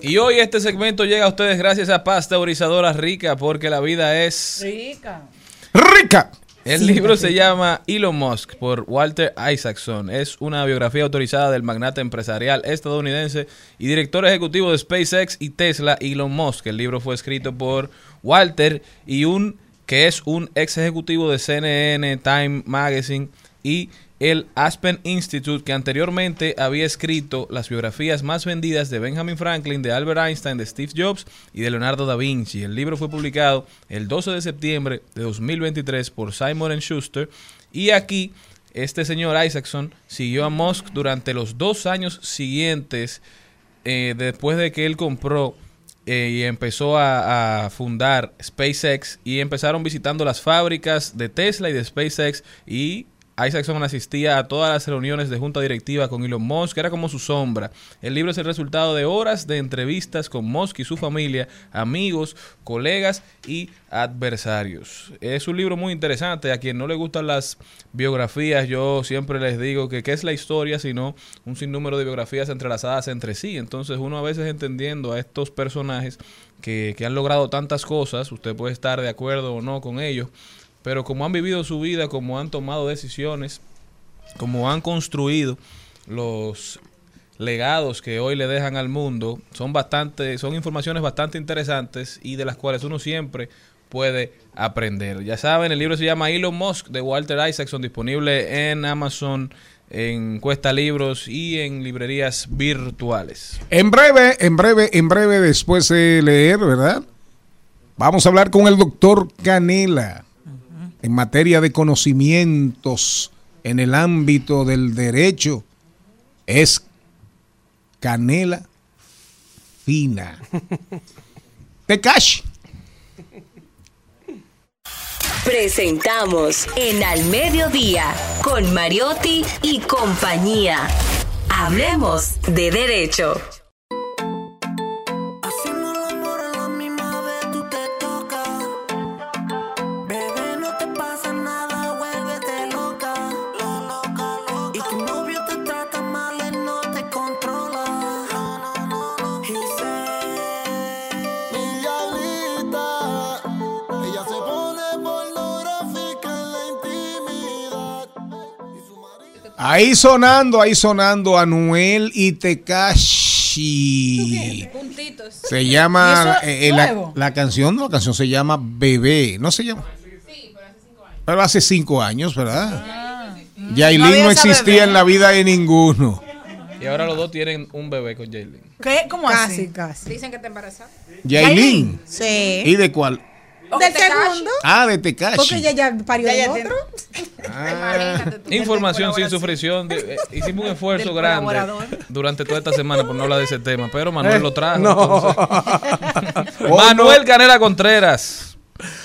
Y hoy este segmento llega a ustedes gracias a Pasteurizadora Rica, porque la vida es Rica. ¡Rica! El Sí, libro se llama Elon Musk por Walter Isaacson. Es una biografía autorizada del magnate empresarial estadounidense y director ejecutivo de SpaceX y Tesla, Elon Musk. El libro fue escrito por Walter y un que es un ex ejecutivo de CNN, Time Magazine y el Aspen Institute, que anteriormente había escrito las biografías más vendidas de Benjamin Franklin, de Albert Einstein, de Steve Jobs y de Leonardo da Vinci. El libro fue publicado el 12 de septiembre de 2023 por Simon Schuster y aquí este señor Isaacson siguió a Musk durante los dos años siguientes eh, después de que él compró eh, y empezó a, a fundar SpaceX y empezaron visitando las fábricas de Tesla y de SpaceX y Isaacson asistía a todas las reuniones de junta directiva con Elon Musk, era como su sombra. El libro es el resultado de horas de entrevistas con Musk y su familia, amigos, colegas y adversarios. Es un libro muy interesante. A quien no le gustan las biografías, yo siempre les digo que qué es la historia, sino un sinnúmero de biografías entrelazadas entre sí. Entonces uno a veces entendiendo a estos personajes que, que han logrado tantas cosas, usted puede estar de acuerdo o no con ellos, pero como han vivido su vida, como han tomado decisiones, como han construido los legados que hoy le dejan al mundo, son bastante, son informaciones bastante interesantes y de las cuales uno siempre puede aprender. Ya saben, el libro se llama Elon Musk de Walter Isaacson, disponible en Amazon, en Cuesta Libros y en librerías virtuales. En breve, en breve, en breve, después de leer, ¿verdad? Vamos a hablar con el doctor Canela en materia de conocimientos en el ámbito del derecho. Es canela fina. Tecash. Presentamos en Al Mediodía con Mariotti y compañía. Hablemos de derecho. Ahí sonando, ahí sonando Anuel y Tekashi. Puntitos. Se llama ¿Y eso eh, eh, la, canción, la canción se llama Bebé, no se llama. Pero hace cinco años, ¿verdad? Yailin No había no esa existía bebé. en la vida de ninguno. Y ahora los dos tienen un bebé con Jaylin. ¿Qué? ¿Cómo Casi, así? casi. Dicen que está embarazada. Yailin. Sí. ¿Y de cuál? Del segundo. Ah, de Tekashi. Porque ella ya parió Ya, del ya otro. Información sin sufrición. de- eh, hicimos un esfuerzo Del grande durante toda esta semana por no hablar de ese tema, pero Manuel Eh, lo trajo. no. entonces. Manuel Canela Contreras.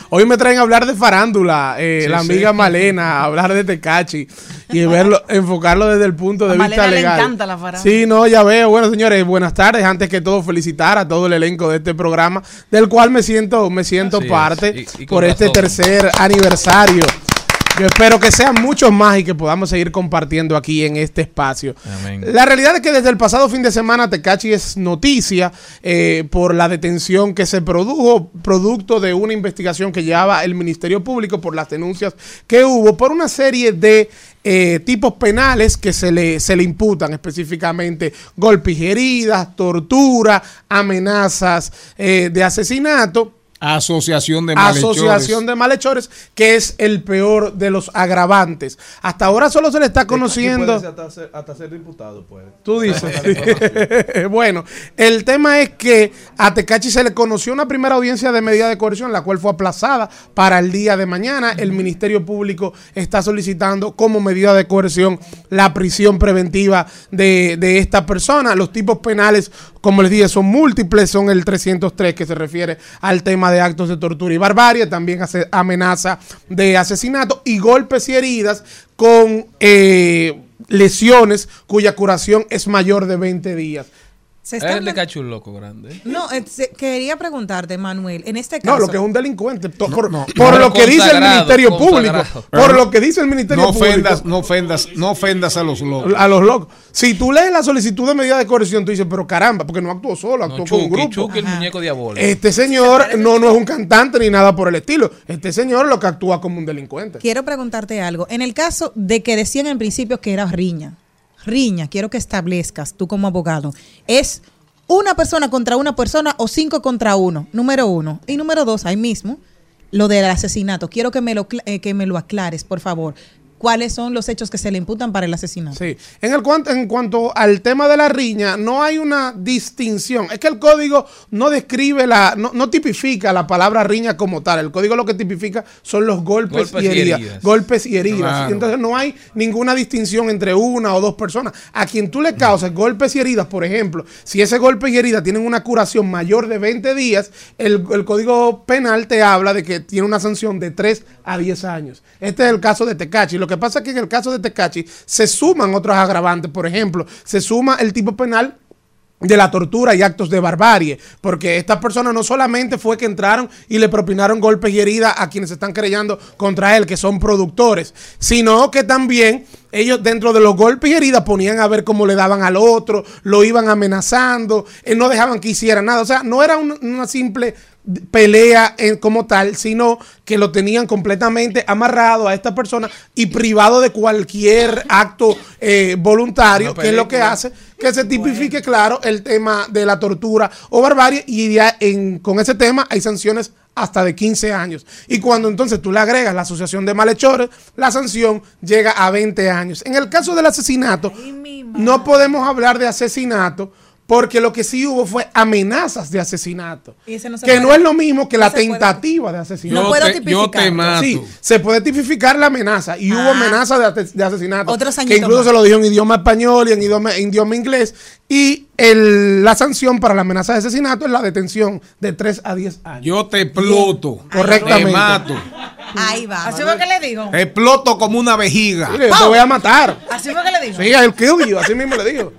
Hoy me traen a hablar de farándula, eh, Sí, la sí. amiga Malena, a hablar de Tecachi y verlo, enfocarlo desde el punto de A vista Malena le legal. encanta la farándula. Sí, no, ya veo. Bueno, señores, buenas tardes. Antes que todo, felicitar a todo el elenco de este programa, del cual me siento, me siento Así es. parte Y- y con por este razón. tercer aniversario. Yo espero que sean muchos más y que podamos seguir compartiendo aquí en este espacio. Amén. La realidad es que desde el pasado fin de semana Tecachi es noticia eh, por la detención que se produjo producto de una investigación que llevaba el Ministerio Público por las denuncias que hubo por una serie de eh, tipos penales que se le, se le imputan específicamente golpes y heridas, tortura, amenazas eh, de asesinato. Asociación de malhechores. Asociación de malhechores, que es el peor de los agravantes. Hasta ahora solo se le está conociendo. Hasta ser, hasta ser diputado, puede. Tú dices. bueno, el tema es que a Tecachi se le conoció una primera audiencia de medida de coerción, la cual fue aplazada para el día de mañana. El Ministerio Público está solicitando como medida de coerción la prisión preventiva de, de esta persona. Los tipos penales, como les dije, son múltiples, son el 303 que se refiere al tema de actos de tortura y barbarie, también hace amenaza de asesinato y golpes y heridas con eh, lesiones cuya curación es mayor de 20 días. Se Es está el de Cacho un loco grande. No, eh, se- quería preguntarte, Manuel, en este caso. No, lo que es un delincuente. to- por no. por No, lo que dice el consagrado, Ministerio consagrado. Público. Por lo que dice el Ministerio No Público. ofendas, no ofendas, no ofendas a los locos. A los locos. Si tú lees la solicitud de medida de coerción, tú dices, pero caramba, porque no actuó solo, actuó con un Chucky, grupo. Chucky, el muñeco diabólico. Este señor no, no es un cantante ni nada por el estilo. Este señor lo que actúa como un delincuente. Quiero preguntarte algo. En el caso de que decían en principio que era riña, riña, quiero que establezcas tú como abogado, es una persona contra una persona o cinco contra uno, número uno. Y número dos, ahí mismo, lo del asesinato. Quiero que me lo, eh, que me lo aclares, por favor. Cuáles son los hechos que se le imputan para el asesinato. Sí. En, el cuanto, en cuanto al tema de la riña, no hay una distinción. Es que el código no describe la, no, no tipifica la palabra riña como tal. El código lo que tipifica son los golpes, Golpes y, y heridas. Golpes y heridas. Claro. Y Entonces no hay ninguna distinción entre una o dos personas. A quien tú le causas golpes y heridas, por ejemplo, si ese golpe y herida tienen una curación mayor de 20 días, el, el código penal te habla de que tiene una sanción de 3 a 10 años. Este es el caso de Tecachi. Lo que pasa es que en el caso de Tecachi se suman otros agravantes. Por ejemplo, se suma el tipo penal de la tortura y actos de barbarie, porque estas personas no solamente fue que entraron y le propinaron golpes y heridas a quienes están querellando contra él, que son productores, sino que también ellos dentro de los golpes y heridas ponían a ver cómo le daban al otro, lo iban amenazando, eh, no dejaban que hiciera nada, o sea, no era un- una simple pelea en- como tal, sino que lo tenían completamente amarrado a esta persona y privado de cualquier acto eh, voluntario, que es lo que hace que se tipifique, claro, el tema de la tortura o barbarie y ya en- con ese tema hay sanciones hasta de 15 años. Y cuando entonces tú le agregas la asociación de malhechores, la sanción llega a 20 años. En el caso del asesinato, no podemos hablar de asesinato porque lo que sí hubo fue amenazas de asesinato. Y ese no se que puede- no es lo mismo que no la puede- tentativa de asesinato. No puedo te- yo te tipificar. mato. Sí, se puede tipificar la amenaza. Y hubo Ah. amenaza de, de asesinato. Otros que incluso más. se lo dijo en idioma español y en idioma, en idioma inglés. Y el- la sanción para la amenaza de asesinato es la detención de 3 a 10 años. Yo te exploto. Correctamente. Te mato. Ahí va. Así fue que le digo. Te exploto como una vejiga. Mire, te voy a matar. Así fue que le digo. Sí, el kill you, así mismo le digo.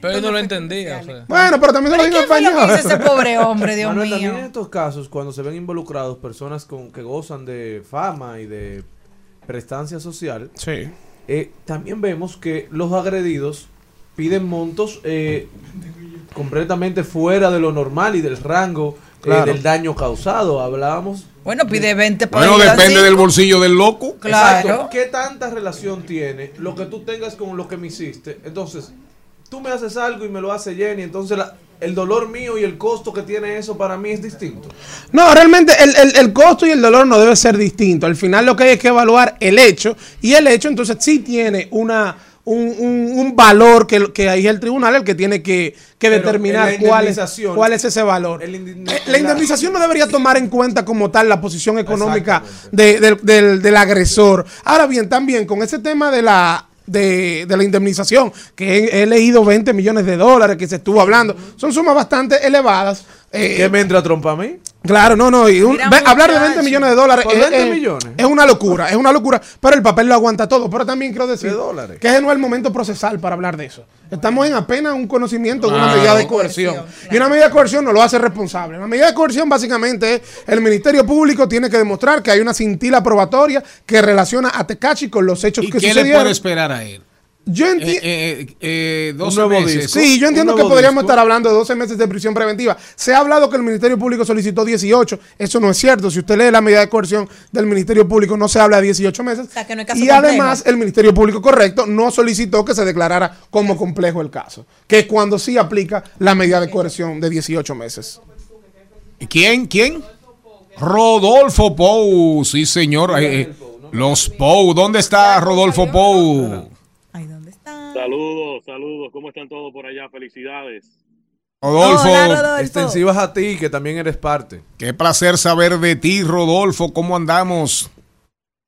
Pero yo no lo entendía. o sea. Bueno, pero también se lo digo en español. hombre, Dios Manuel, mío? También en estos casos, cuando se ven involucrados personas con, que gozan de fama y de prestancia social, eh, también vemos que los agredidos piden montos eh, completamente fuera de lo normal y del rango eh, del daño causado. Hablábamos. Bueno, pide 20 para Bueno, depende del bolsillo del loco. Claro. Exacto. ¿Qué tanta relación tiene lo que tú tengas con lo que me hiciste? Entonces, tú me haces algo y me lo hace Jenny, entonces la- el dolor mío y el costo que tiene eso para mí es distinto. No, realmente el, el- el costo y el dolor no debe ser distinto. Al final lo que hay es que evaluar el hecho y el hecho entonces sí tiene una un, un- un valor que, que ahí es el tribunal el que tiene que, que determinar cuál es, cuál es ese valor. Eh, La indemnización no debería tomar en cuenta como tal la posición económica de- del, del- del agresor. Ahora bien, también con ese tema de la de, de la indemnización, que he, leído 20 millones de dólares que se estuvo hablando, son sumas bastante elevadas. Eh, ¿Qué me entra trompa a mí? Claro, no, no. y un- ve- hablar de muchacho. 20 millones de dólares ¿Por es, 20 es- millones? es una locura, es una locura. Pero el papel lo aguanta todo. Pero también quiero decir De dólares. que ese no es el momento procesal para hablar de eso. Estamos en apenas un conocimiento de una medida de coerción. Y una medida de coerción no lo hace responsable. Una medida de coerción básicamente es el Ministerio Público tiene que demostrar que hay una cintila probatoria que relaciona a Tecachi con los hechos ¿Y que qué le puede esperar a él? Yo entiendo. Eh, eh, eh, 12 nuevo meses. disco. Sí, yo entiendo que podríamos estar hablando de 12 meses de prisión preventiva. Se ha hablado que el Ministerio Público solicitó 18. Eso no es cierto. Si usted lee la medida de coerción del Ministerio Público, no se habla de 18 meses. que no hay caso y complejo. además, el Ministerio Público, correcto, no solicitó que se declarara como complejo el caso. Que es cuando sí aplica la medida de coerción de 18 meses. ¿Quién? ¿Quién? Rodolfo Pou, sí señor. Eh, eh, los Pou, ¿dónde está Rodolfo Pou? Saludos, saludos. ¿Cómo están todos por allá? Felicidades. Rodolfo. Extensivas a ti, que también eres parte. Qué placer saber de ti, Rodolfo. ¿Cómo andamos?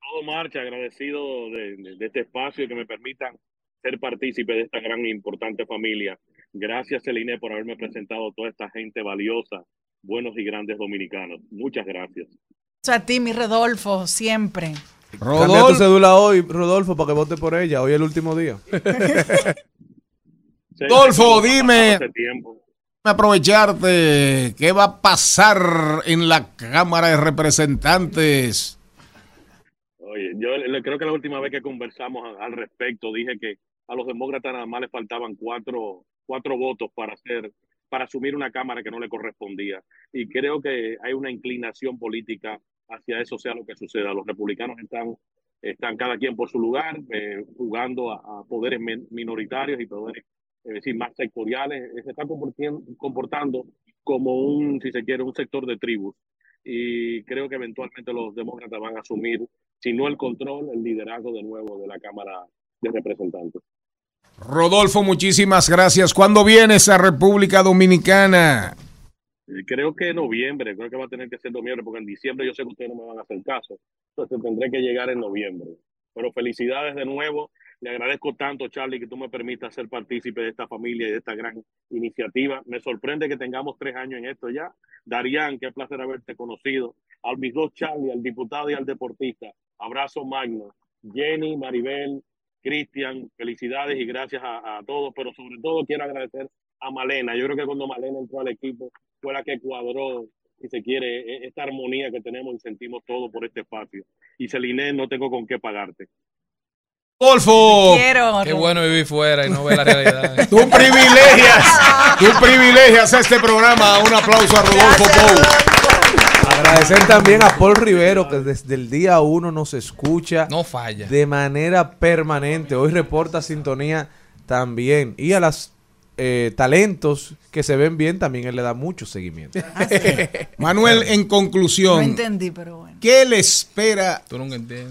Todo marcha, agradecido de, de- de este espacio y que me permitan ser partícipe de esta gran e importante familia. Gracias, Celine, por haberme presentado a toda esta gente valiosa, buenos y grandes dominicanos. Muchas gracias. A ti, mi Rodolfo, siempre. Cambia tu cédula hoy, Rodolfo, para que vote por ella. Hoy es el último día. Rodolfo, dime. Aprovecharte. ¿Qué va a pasar en la Cámara de Representantes? Oye, yo le- creo que la última vez que conversamos al respecto dije que a los demócratas nada más les faltaban cuatro, cuatro votos para hacer, para asumir una cámara que no le correspondía. Y creo que hay una inclinación política hacia eso, sea lo que suceda. Los republicanos están, están cada quien por su lugar, eh, jugando a, a poderes minoritarios y poderes, es decir, más sectoriales. Eh, Se están comportando como un, si se quiere, un sector de tribus y creo que eventualmente los demócratas van a asumir, si no el control, el liderazgo de nuevo de la Cámara de Representantes. Rodolfo, muchísimas gracias. ¿Cuándo vienes a República Dominicana? Eh, Creo que en noviembre, creo que va a tener que ser noviembre, porque en diciembre yo sé que ustedes no me van a hacer caso. Entonces tendré que llegar en noviembre. Pero felicidades de nuevo. Le agradezco tanto, Charlie, que tú me permitas ser partícipe de esta familia y de esta gran iniciativa. Me sorprende que tengamos tres años en esto ya. Darían, qué placer haberte conocido. A mis dos Charlie, al diputado y al deportista. Abrazo magno. Jenny, Maribel, Cristian, felicidades y gracias a, a todos. Pero sobre todo quiero agradecer a Malena. Yo creo que cuando Malena entró al equipo fue la que cuadró, si se quiere, e- esta armonía que tenemos y sentimos todo por este espacio. Y Celine, no tengo con qué pagarte. Rodolfo. Qué bueno vivir fuera y no ver la realidad. Tú privilegias, tú privilegias este programa. Un aplauso a Rodolfo Pou. Agradecer también a Paul Rivero, que desde el día uno nos escucha. No falla. De manera permanente. Hoy reporta sintonía también. Y a las eh, talentos que se ven bien, también él le da mucho seguimiento. Manuel, en No conclusión, entendí, pero bueno. ¿qué le espera Tú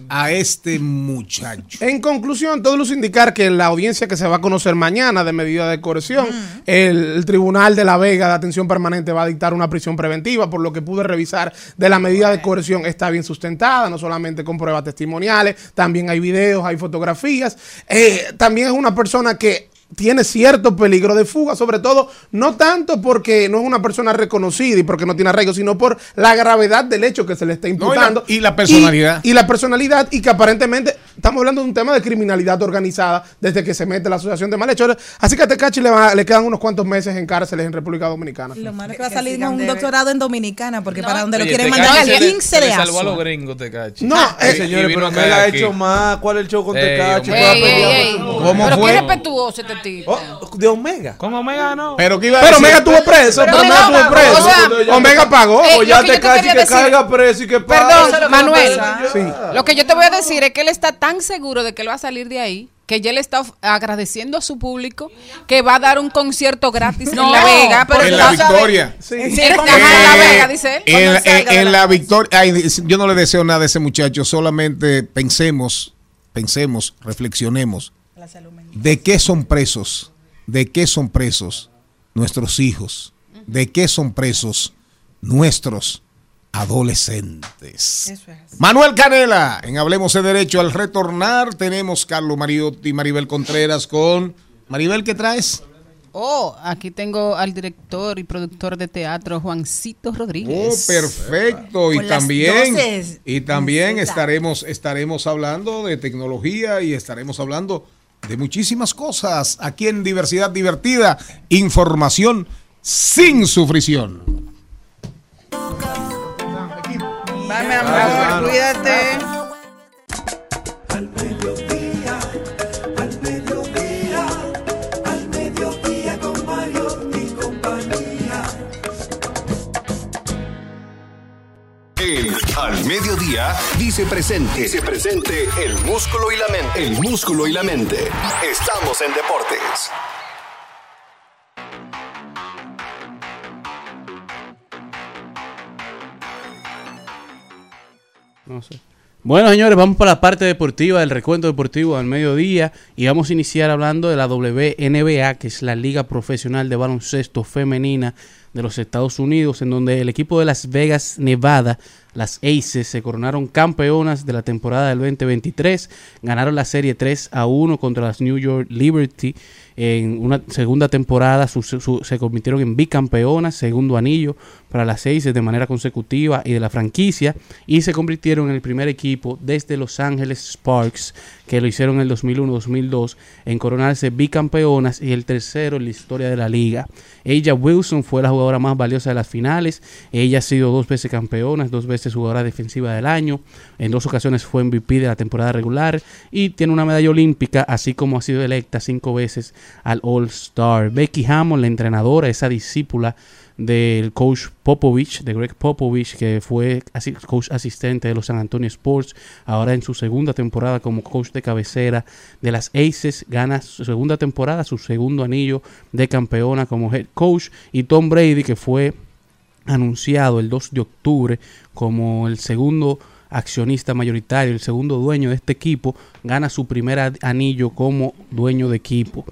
a este muchacho? En conclusión, todo luce indicar que en la audiencia que se va a conocer mañana de medida de coerción, el, el Tribunal de la Vega de Atención Permanente va a dictar una prisión preventiva, por lo que pude revisar de la medida de coerción está bien sustentada, no solamente con pruebas testimoniales, también hay videos, hay fotografías. Eh, también es una persona que tiene cierto peligro de fuga, sobre todo no tanto porque no es una persona reconocida y porque no tiene arraigo, sino por la gravedad del hecho que se le está No, y la- imputando. y la personalidad. Y, y la personalidad, y que aparentemente estamos hablando de un tema de criminalidad organizada desde que se mete la asociación de malhechores. Así que a Tecachi le, va- le quedan unos cuantos meses en cárceles en República Dominicana. Lo malo es que va a Que salir con un doctorado en Dominicana, porque para donde lo Oye, quieren Tecachi mandar se al le- 15 se de salvó a los gringos, Tecachi. No, eh, Señores, pero que él ha hecho más. ¿Cuál es el show con Tecachi? hombre. ¿Cuál Ey, ha ey, peleado ey. con su- ¿Cómo Pero fue? qué respetuoso este Oh, de Omega. ¿Cómo Omega no? Pero que iba a Pero decir- Omega estuvo preso, pero Omega estuvo preso. o sea, Omega pagó. Eh, ya te que decir- caiga preso y que pague. Perdón, Manuel. Sí. Lo que yo te voy a decir es que él está tan seguro de que él va a salir de ahí que ya le está agradeciendo a su público que va a dar un concierto gratis No, en La Vega. Pero en la Victoria. Sí, Sí. Ajá, en La Eh, Vega, dice él. En, la- la victoria, ay, yo no le deseo nada a ese muchacho, solamente pensemos, pensemos, reflexionemos. ¿De qué son presos? ¿De qué son presos nuestros hijos? ¿De qué son presos nuestros adolescentes? Manuel Canela, en Hablemos de Derecho, al retornar tenemos Carlos Mariotti y Maribel Contreras con... Maribel, ¿qué traes? Oh, aquí tengo al director y productor de teatro Juancito Oh, Rodríguez. perfecto. Y Con también, y también estaremos, estaremos hablando de tecnología y estaremos hablando de muchísimas cosas aquí en Diversidad Divertida. Información sin sufrición. Bye, mi amor, cuídate. Al mediodía, al mediodía, al mediodía con Mario y compañía. Al Mediodía dice presente. Dice presente el músculo y la mente. El músculo y la mente. Estamos en deportes. No sé. Bueno, señores, vamos para la parte deportiva del recuento deportivo al mediodía y vamos a iniciar hablando de la WNBA, que es la liga profesional de baloncesto femenina de los Estados Unidos, en donde el equipo de Las Vegas, Nevada, las Aces, se coronaron campeonas de la temporada del 2023, ganaron la serie 3 a 1 contra las New York Liberty en una segunda temporada, su- se convirtieron en bicampeonas, segundo anillo para las Aces de manera consecutiva y de la franquicia, y se convirtieron en el primer equipo desde Los Ángeles Sparks, que lo hicieron en el 2001-2002, en coronarse bicampeonas y el tercero en la historia de la liga. Ella Wilson fue la jugadora más valiosa de las finales. Ella ha sido dos veces campeona, dos veces jugadora defensiva del año. En dos ocasiones fue MVP de la temporada regular y tiene una medalla olímpica, así como ha sido electa cinco veces al All Star. Becky Hammond, la entrenadora, esa discípula del coach Popovich, de Greg Popovich, que fue asi- coach asistente de los San Antonio Sports, ahora en su segunda temporada como coach de cabecera de las Aces, gana su segunda temporada, su segundo anillo de campeona como head coach, y Tom Brady, que fue anunciado el 2 de octubre como el segundo accionista mayoritario, el segundo dueño de este equipo, gana su primer anillo como dueño de equipo.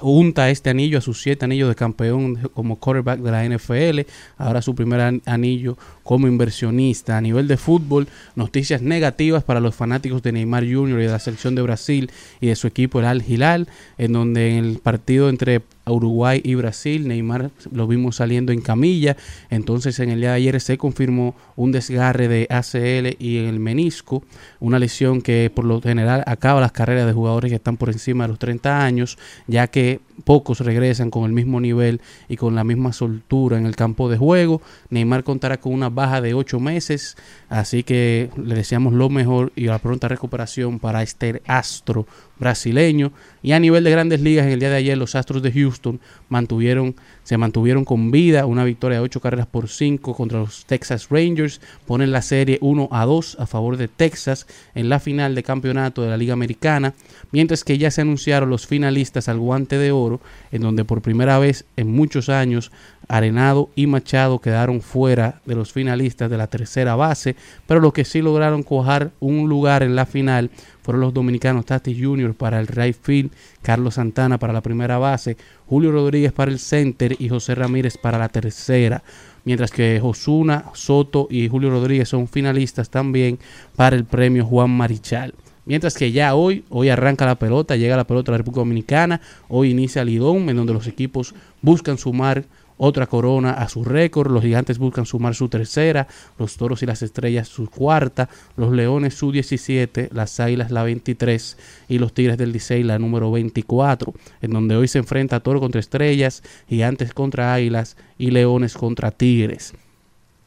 Junta este anillo a sus siete anillos de campeón como quarterback de la NFL, ahora su primer an- anillo como inversionista. A nivel de fútbol, noticias negativas para los fanáticos de Neymar Jr. y de la selección de Brasil y de su equipo, el Al Hilal, en donde en el partido entre Uruguay y Brasil, Neymar lo vimos saliendo en camilla, entonces en el día de ayer se confirmó un desgarre de ACL y en el menisco, una lesión que por lo general acaba las carreras de jugadores que están por encima de los 30 años, ya que pocos regresan con el mismo nivel y con la misma soltura en el campo de juego. Neymar contará con una baja de 8 meses, así que le deseamos lo mejor y la pronta recuperación para este astro brasileño. Y a nivel de grandes ligas, en el día de ayer los Astros de Houston mantuvieron, se mantuvieron con vida, una victoria de 8 carreras por 5 contra los Texas Rangers, ponen la serie 1 a 2 a favor de Texas en la final de campeonato de la Liga Americana, mientras que ya se anunciaron los finalistas al guante de oro, en donde por primera vez en muchos años Arenado y Machado quedaron fuera de los finalistas de la tercera base, pero los que sí lograron cojar un lugar en la final fueron los dominicanos Tati Jr. para el right field, Carlos Santana para la primera base, Julio Rodríguez para el center y José Ramírez para la tercera. Mientras que Osuna, Soto y Julio Rodríguez son finalistas también para el premio Juan Marichal. Mientras que ya hoy, hoy arranca la pelota, llega la pelota a la República Dominicana, hoy inicia Lidón, en donde los equipos buscan sumar otra corona a su récord, los gigantes buscan sumar su tercera, los toros y las estrellas su cuarta, los leones su 17, las águilas la 23 y los tigres del Licey la número 24, en donde hoy se enfrenta toro contra estrellas, gigantes contra águilas y leones contra tigres.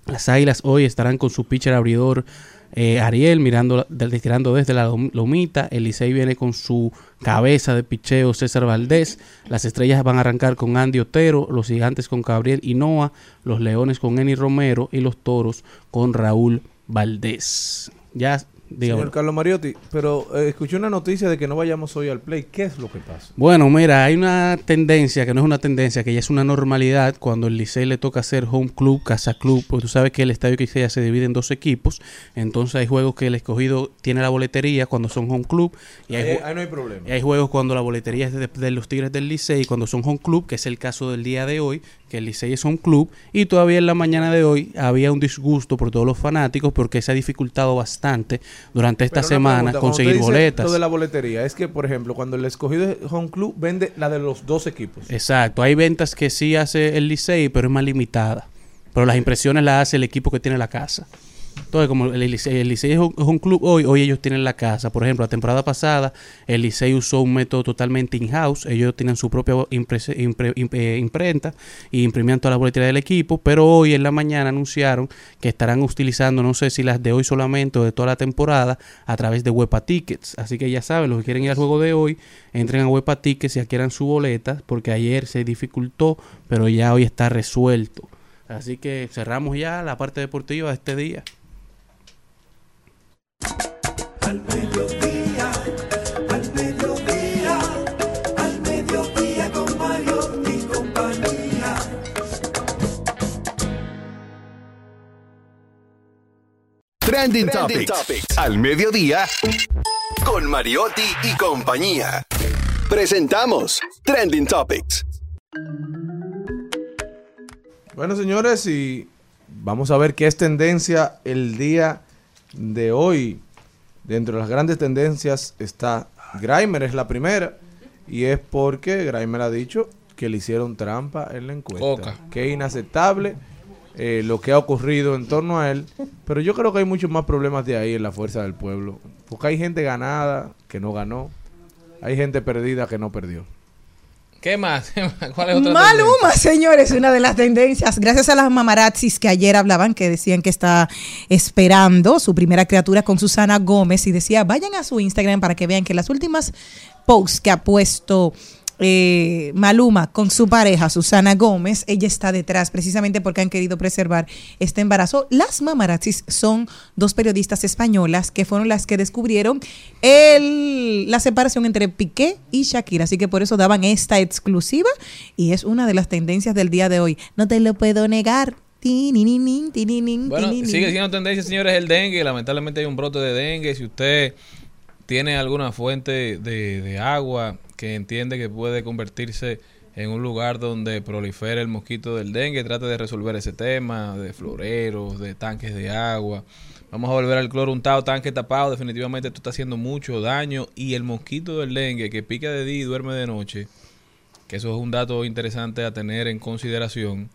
Las águilas hoy estarán con su pitcher abridor eh, Ariel mirando, de- tirando desde la lom- lomita. El Licey viene con su cabeza de picheo César Valdés. Las estrellas van a arrancar con Andy Otero, los gigantes con Gabriel Hinoa, los leones con Eni Romero y los toros con Raúl Valdés. Ya, dígame. Señor Carlos Mariotti, pero eh, escuché una noticia de que no vayamos hoy al play. ¿Qué es lo que pasa? Bueno, mira, hay una tendencia que no es una tendencia, que ya es una normalidad cuando el Licey le toca hacer home club, casa club, porque tú sabes que el estadio Quisqueya se divide en dos equipos, entonces hay juegos que el escogido tiene la boletería cuando son home club y hay, ahí no hay problema. y hay juegos cuando la boletería es de, de los Tigres del Licey cuando son home club, que es el caso del día de hoy, que el Licey es home club y todavía en la mañana de hoy había un disgusto por todos los fanáticos porque se ha dificultado bastante durante esta semana pregunta, conseguir boletas. Lo de la boletería es que, por ejemplo, cuando el escogido es home club vende la de los dos equipos. Exacto, hay ventas que sí hace el Licey, pero es más limitada. Pero las impresiones las hace el equipo que tiene la casa. Entonces, como el el Licey es un, club hoy, hoy ellos tienen la casa. Por ejemplo, la temporada pasada, el Licey usó un método totalmente in-house. Ellos tienen su propia eh, imprenta y imprimían toda la boletería del equipo. Pero hoy en la mañana anunciaron que estarán utilizando, no sé si las de hoy solamente o de toda la temporada, a través de Wepa Tickets. Así que ya saben, los que quieren ir al juego de hoy, entren a Wepa Tickets y adquieran su boleta, porque ayer se dificultó, pero ya hoy está resuelto. Así que cerramos ya la parte deportiva de este día. Al mediodía, al mediodía, al mediodía con Mario y compañía. Trending, Topics. Al mediodía. Con Mariotti y compañía. Presentamos Trending Topics. Bueno, señores, y vamos a ver qué es tendencia el día de hoy. Dentro de las grandes tendencias está Grimer, es la primera. Y es porque Grimer ha dicho que le hicieron trampa en la encuesta. Oca. Que es inaceptable eh, lo que ha ocurrido en torno a él. Pero yo creo que hay muchos más problemas de ahí en la fuerza del pueblo. Porque hay gente ganada que no ganó. Hay gente perdida que no perdió. ¿Qué más? ¿Cuál es otra Maluma, señores, una de las tendencias. Gracias a las mamarazzis que ayer hablaban, que decían que está esperando su primera criatura con Susana Gómez y decía, vayan a su Instagram para que vean que las últimas posts que ha puesto eh, Maluma con su pareja Susana Gómez, ella está detrás precisamente porque han querido preservar este embarazo. Las mamarazzis son dos periodistas españolas que fueron las que descubrieron el, la separación entre Piqué y Shakira, así que por eso daban esta exclusiva y es una de las tendencias del día de hoy. No te lo puedo negar. Bueno, sigue siendo tendencia, señores, el dengue. Lamentablemente hay un brote de dengue. Si usted tiene alguna fuente de, de agua que entiende que puede convertirse en un lugar donde prolifere el mosquito del dengue, trate de resolver ese tema de floreros, de tanques de agua. Vamos a volver al cloro untado, tanque tapado. Definitivamente esto está haciendo mucho daño. Y el mosquito del dengue que pica de día y duerme de noche, que eso es un dato interesante a tener en consideración.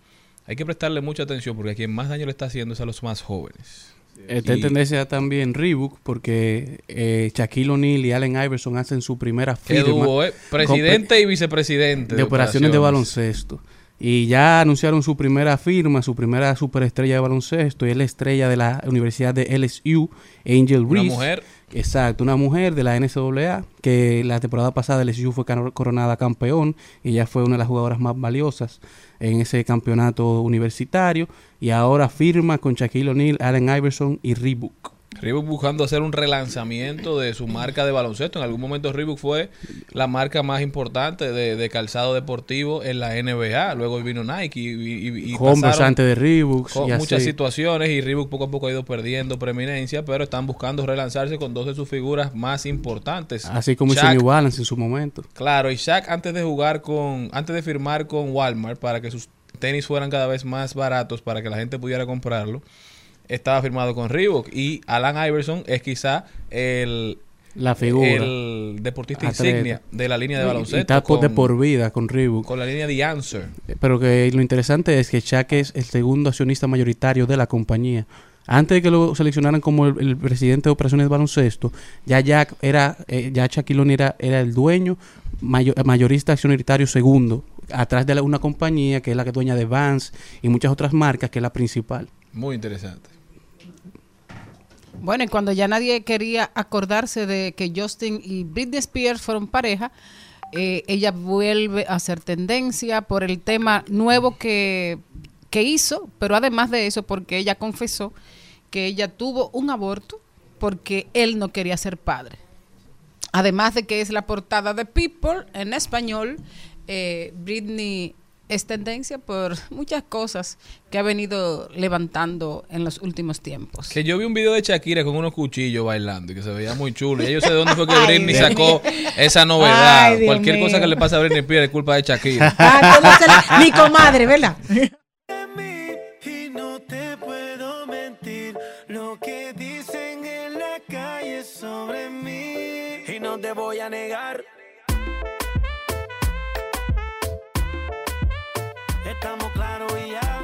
Hay que prestarle mucha atención porque a quien más daño le está haciendo es a los más jóvenes. Y- tendencia también Reebok porque eh, Shaquille O'Neal y Allen Iverson hacen su primera firma. dúo, ¿eh? Presidente y vicepresidente de operaciones de baloncesto. Y ya anunciaron su primera firma, su primera superestrella de baloncesto. Y es la estrella de la Universidad de LSU, Angel Una Reese. mujer. Exacto, una mujer de la NCAA que la temporada pasada LSU fue cano- coronada campeón y ella fue una de las jugadoras más valiosas en ese campeonato universitario y ahora firma con Shaquille O'Neal, Allen Iverson y Reebok. Reebok buscando hacer un relanzamiento de su marca de baloncesto. En algún momento Reebok fue la marca más importante de, de calzado deportivo en la NBA. Luego vino Nike y, y- y pasaron antes de Reebok con y así. muchas situaciones y Reebok poco a poco ha ido perdiendo preeminencia, pero están buscando relanzarse con dos de sus figuras más importantes. Así como hizo Shaq- New Balance en su momento. Claro, y Shaq antes de jugar con, antes de firmar con Walmart para que sus tenis fueran cada vez más baratos para que la gente pudiera comprarlo, estaba firmado con Reebok y Alan Iverson es quizá el La figura. el deportista Atleta. insignia de la línea de Y- y baloncesto está por- de con- por vida con Reebok. con la línea The Answer. Pero que lo interesante es que Shaq es el segundo accionista mayoritario de la compañía. Antes de que lo seleccionaran como el, el presidente de operaciones de baloncesto, ya Jack era, eh, ya Shaquille O'Neal era, era el dueño, mayo- mayorista accionitario segundo, atrás de la- una compañía que es la que es dueña de Vans y muchas otras marcas, que es la principal. Muy interesante. Bueno, y cuando ya nadie quería acordarse de que Justin y Britney Spears fueron pareja, eh, ella vuelve a ser tendencia por el tema nuevo que, que hizo, pero además de eso, porque ella confesó que ella tuvo un aborto porque él no quería ser padre. Además de que es la portada de People en español, eh, Britney es tendencia por muchas cosas que ha venido levantando en los últimos tiempos. Que yo vi un video de Shakira con unos cuchillos bailando y que se veía muy chulo. Y yo sé de dónde fue que Britney sacó esa novedad. Ay, Cualquier mío. cosa que le pase a Britney Spears es culpa de Shakira. Ah, ¿cómo se la- Mi comadre, ¿verdad? Y no te puedo mentir lo Estamos claros y ya.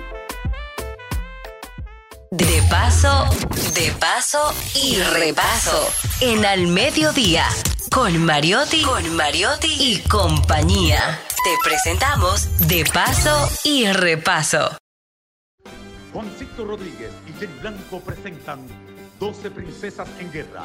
De paso, de paso y repaso. En Al Mediodía. Con Mariotti, con Mariotti y compañía. Te presentamos De paso y repaso. Juancito Rodríguez y Jenny Blanco presentan 12 Princesas en Guerra.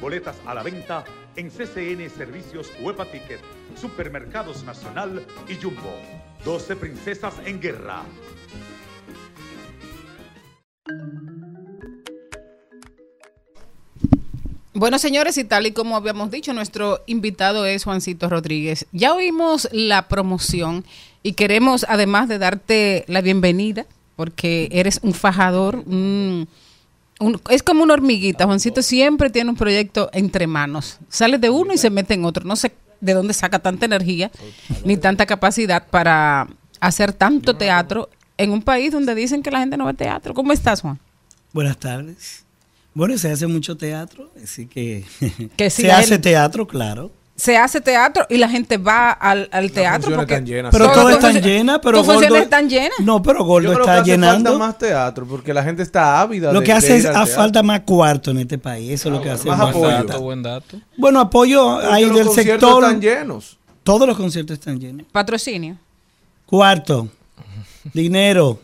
Boletas a la venta en CCN Servicios Huepa Ticket, Supermercados Nacional y Jumbo. 12 Princesas en Guerra. Bueno, señores, y tal y como habíamos dicho, nuestro invitado es Juancito Rodríguez. Ya oímos la promoción y queremos, además de darte la bienvenida, porque eres un fajador, un- un- es como una hormiguita. Juancito siempre tiene un proyecto entre manos. Sale de uno y se mete en otro. No sé de dónde saca tanta energía ni tanta capacidad para hacer tanto teatro en un país donde dicen que la gente no ve teatro. ¿Cómo estás, Juan? Buenas tardes. Bueno, se hace mucho teatro, así que, Que sí, se hace teatro, claro. Se hace teatro y la gente va al, al teatro porque están llenas, Pero Todo están llenas, pero tus funciones Gordo- están llenas. No, pero Gordo Yo creo está que hace llenando. falta más teatro porque la gente está ávida Lo de- que de hace es ir al a falta más cuarto en este país. Eso es lo que hace más más apoyo. falta. Buen dato. Bueno, apoyo los del conciertos sector. están llenos. Todos los conciertos están llenos. Patrocinio. Cuarto, dinero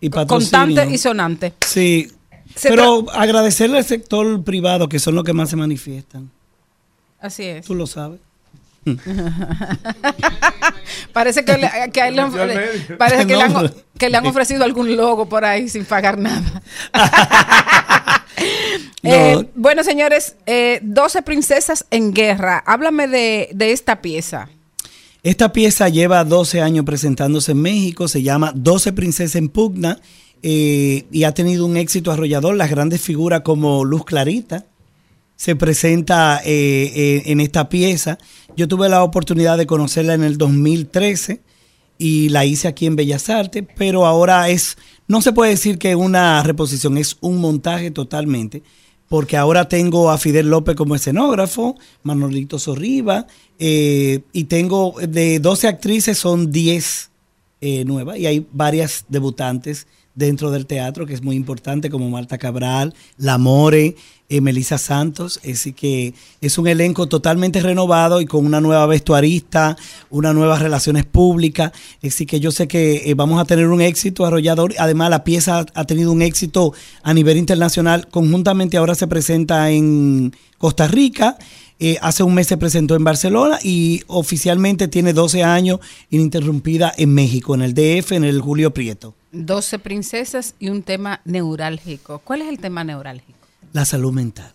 y patrocinio. Contante y sonante. Sí. Se Pero agradecerle al sector privado, que son los que más se manifiestan. Así es. Tú lo sabes. parece que, le, que a él le- le- parece que, le han, que le han ofrecido algún logo por ahí sin pagar nada. Eh, bueno, señores, eh, 12 princesas en guerra. Háblame de, de esta pieza. Esta pieza lleva 12 años presentándose en México, se llama 12 Princesas en Pugna eh, y ha tenido un éxito arrollador. Las grandes figuras como Luz Clarita se presenta eh, eh, en esta pieza. Yo tuve la oportunidad de conocerla en el 2013 y la hice aquí en Bellas Artes, pero ahora es, no se puede decir que una reposición, es un montaje totalmente porque ahora tengo a Fidel López como escenógrafo, Manolito Sorriba, eh, y tengo de 12 actrices, son 10 eh, nuevas, y hay varias debutantes dentro del teatro, que es muy importante, como Marta Cabral, La More, eh, Melissa Santos, así que es un elenco totalmente renovado y con una nueva vestuarista, unas nuevas relaciones públicas, así que yo sé que eh, vamos a tener un éxito arrollador, además la pieza ha, tenido un éxito a nivel internacional, conjuntamente ahora se presenta en Costa Rica, eh, hace un mes se presentó en Barcelona y oficialmente tiene 12 años ininterrumpida en México, en el DF, en el Julio Prieto. 12 princesas y un tema neurálgico. ¿Cuál es el tema neurálgico? La salud mental.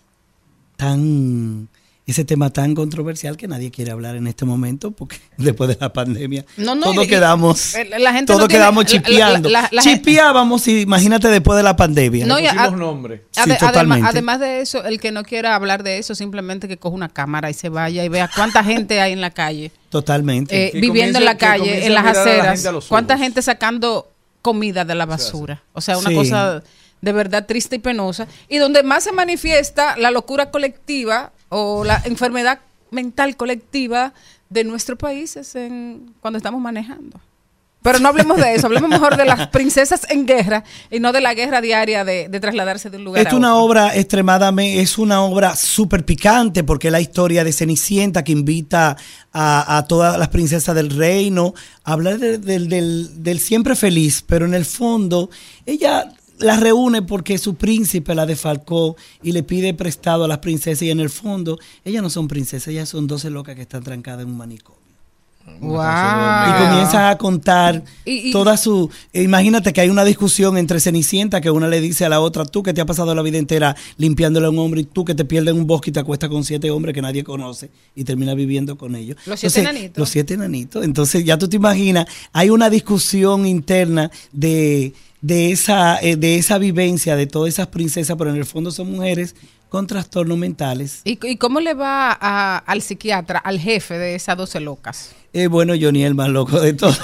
Tan, ese tema tan controversial que nadie quiere hablar en este momento porque después de la pandemia No, no, todos y- quedamos, eh, la gente todos no tiene- quedamos la- chipeando. la- la Chipeábamos, y imagínate después de la pandemia. No, a- Ade- totalmente. además, además de eso, el que no quiera hablar de eso, simplemente que coja una cámara y se vaya y vea cuánta gente hay en la calle, Totalmente. eh, viviendo en la calle, en las aceras, cuánta gente sacando comida de la basura. O sea, una Sí. cosa de verdad triste y penosa. Y donde más se manifiesta la locura colectiva o la enfermedad mental colectiva de nuestro país es en cuando estamos manejando. Pero no hablemos de eso, hablemos mejor de las princesas en guerra y no de la guerra diaria de, de trasladarse de un lugar Es a una otro. obra extremadamente, es una obra súper picante porque es la historia de Cenicienta que invita a, a todas las princesas del reino a hablar de- del, del- del siempre feliz, pero en el fondo ella las reúne porque su príncipe la defalcó y le pide prestado a las princesas y en el fondo ellas no son princesas, ellas son 12 locas que están trancadas en un manicomio. Wow. Y comienza a contar Y- y- toda su... Imagínate que hay una discusión entre Cenicienta que una le dice a la otra, tú que te has pasado la vida entera limpiándole a un hombre y tú que te pierdes en un bosque y te acuestas con siete hombres que nadie conoce y terminas viviendo con ellos. Los siete Entonces, enanitos. Los siete enanitos. Entonces ya tú te imaginas, hay una discusión interna de, de, esa, eh, de esa vivencia de todas esas princesas, pero en el fondo son mujeres con trastornos mentales. ¿Y, y cómo le va a- al psiquiatra, al jefe de esas 12 locas? Eh, bueno, Johnny es el más loco de todos.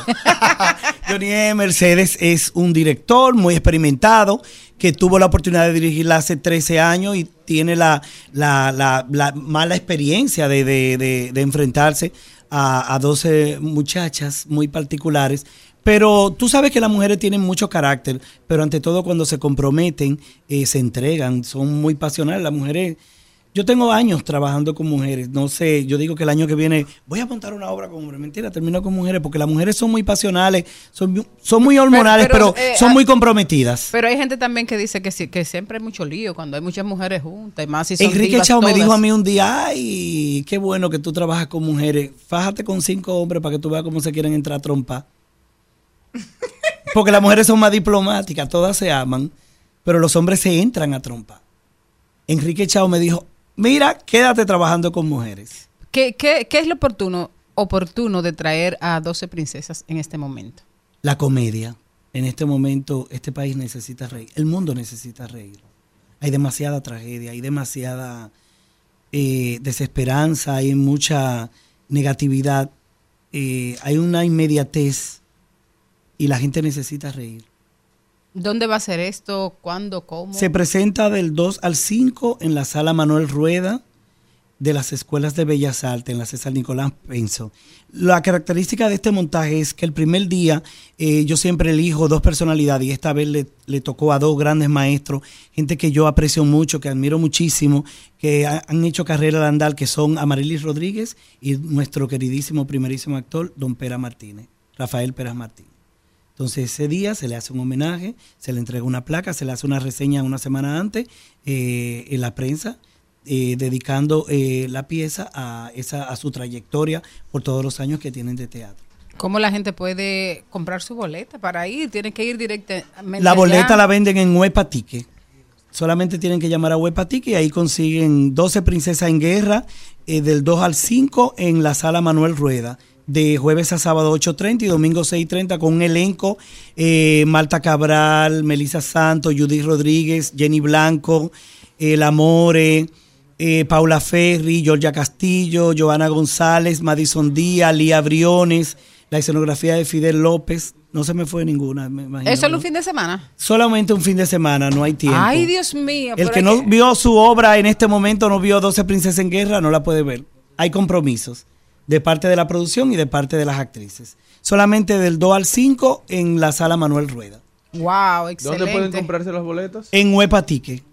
Johnny E. Mercedes es un director muy experimentado que tuvo la oportunidad de dirigirla hace 13 años y tiene la, la- la- la mala experiencia de, de- de- de enfrentarse a, a 12 muchachas muy particulares. Pero tú sabes que las mujeres tienen mucho carácter, pero ante todo cuando se comprometen, eh, se entregan, son muy pasionales. Las mujeres yo tengo años trabajando con mujeres. No sé, yo digo que el año que viene voy a montar una obra con hombres. Mentira, termino con mujeres porque las mujeres son muy pasionales, son, son muy hormonales, pero, pero, eh, son ah, muy comprometidas. Pero hay gente también que dice que sí, que siempre hay mucho lío cuando hay muchas mujeres juntas y más si son Enrique Chao me dijo a mí un día, ay, qué bueno que tú trabajas con mujeres. Fájate con cinco hombres para que tú veas cómo se quieren entrar a trompa. Porque las mujeres son más diplomáticas, todas se aman, pero los hombres se entran a trompa. Enrique Chao me dijo, mira, quédate trabajando con mujeres. ¿Qué, qué, qué es lo oportuno, oportuno de traer a 12 princesas en este momento? La comedia. En este momento, este país necesita reír. El mundo necesita reír. Hay demasiada tragedia, hay demasiada eh, desesperanza, hay mucha negatividad, eh, hay una inmediatez y la gente necesita reír. ¿Dónde va a ser esto? ¿Cuándo? ¿Cómo? Se presenta del 2 al 5 en la sala Manuel Rueda de las escuelas de Bellas Artes en la César Nicolás Penso. La característica de este montaje es que el primer día eh, yo siempre elijo dos personalidades y esta vez le, le tocó a dos grandes maestros, gente que yo aprecio mucho, que admiro muchísimo, que ha- han hecho carrera de andar, que son Amarilis Rodríguez y nuestro queridísimo primerísimo actor, don Pera Martínez, Rafael Pérez Martínez. Entonces ese día se le hace un homenaje, se le entrega una placa, se le hace una reseña una semana antes eh, en la prensa, eh, dedicando eh, la pieza a, esa, a su trayectoria por todos los años que tienen de teatro. ¿Cómo la gente puede comprar su boleta para ir? Tiene que ir directamente. La boleta allá. la venden en Huepa Tique. Solamente tienen que llamar a Huepa Tique y ahí consiguen 12 Princesas en Guerra eh, del 2 al 5 en la sala Manuel Rueda. De jueves a sábado 8.30 y domingo 6.30 con un elenco, eh, Marta Cabral, Melissa Santos, Judith Rodríguez, Jenny Blanco, El Amore, eh, Paula Ferri, Georgia Castillo, Joana González, Madison Díaz, Lía Briones, la escenografía de Fidel López. No se me fue ninguna, me imagino. ¿Eso es un fin de semana? Solamente un fin de semana, no hay tiempo. Ay, Dios mío. El que no vio su obra en este momento, no vio 12 Princesas en Guerra, no la puede ver. Hay compromisos de parte de la producción y de parte de las actrices. Solamente del 2 al 5 en la sala Manuel Rueda. Wow, excelente. ¿Dónde pueden comprarse las boletas? En Huepa Tique.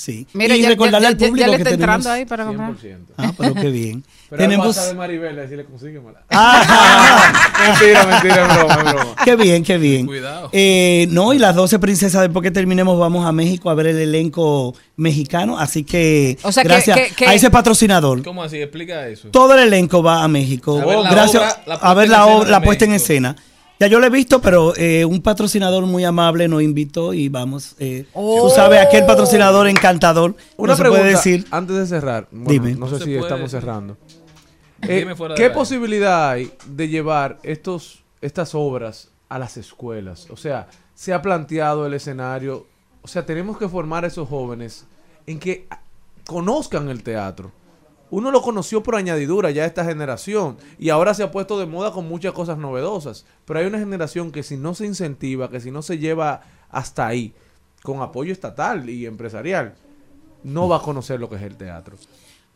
Sí. Mira, y ya- recordarle ya- al ya- ya público le que está tenemos... entrando ahí para comprar. 100%. Ah, pero qué bien. Pero tenemos... de Maribel, así le consíguemela. Ah. mentira, mentira, es broma, es broma. Qué bien, qué bien. Cuidado. Eh, no, y las 12 princesas, después que terminemos, vamos a México a ver el elenco mexicano. Así que, O sea, que- gracias que- que- a ese patrocinador. ¿Cómo así? Explica eso. Todo el elenco va a México. A ver la gracias obra, la a ver la, obra- la puesta en escena. Ya yo lo he visto, pero eh, un patrocinador muy amable nos invitó y vamos. eh, Tú sabes, aquel patrocinador encantador. Una no se pregunta puede decir. antes de cerrar. Bueno, Dime. No sé si puede estamos cerrando. Dime Eh, ¿Qué posibilidad hay de llevar estos, estas obras a las escuelas? O sea, se ha planteado el escenario. O sea, tenemos que formar a esos jóvenes en que conozcan el teatro. Uno lo conoció por añadidura ya esta generación y ahora se ha puesto de moda con muchas cosas novedosas. Pero hay una generación que si no se incentiva, que si no se lleva hasta ahí, con apoyo estatal y empresarial, no va a conocer lo que es el teatro.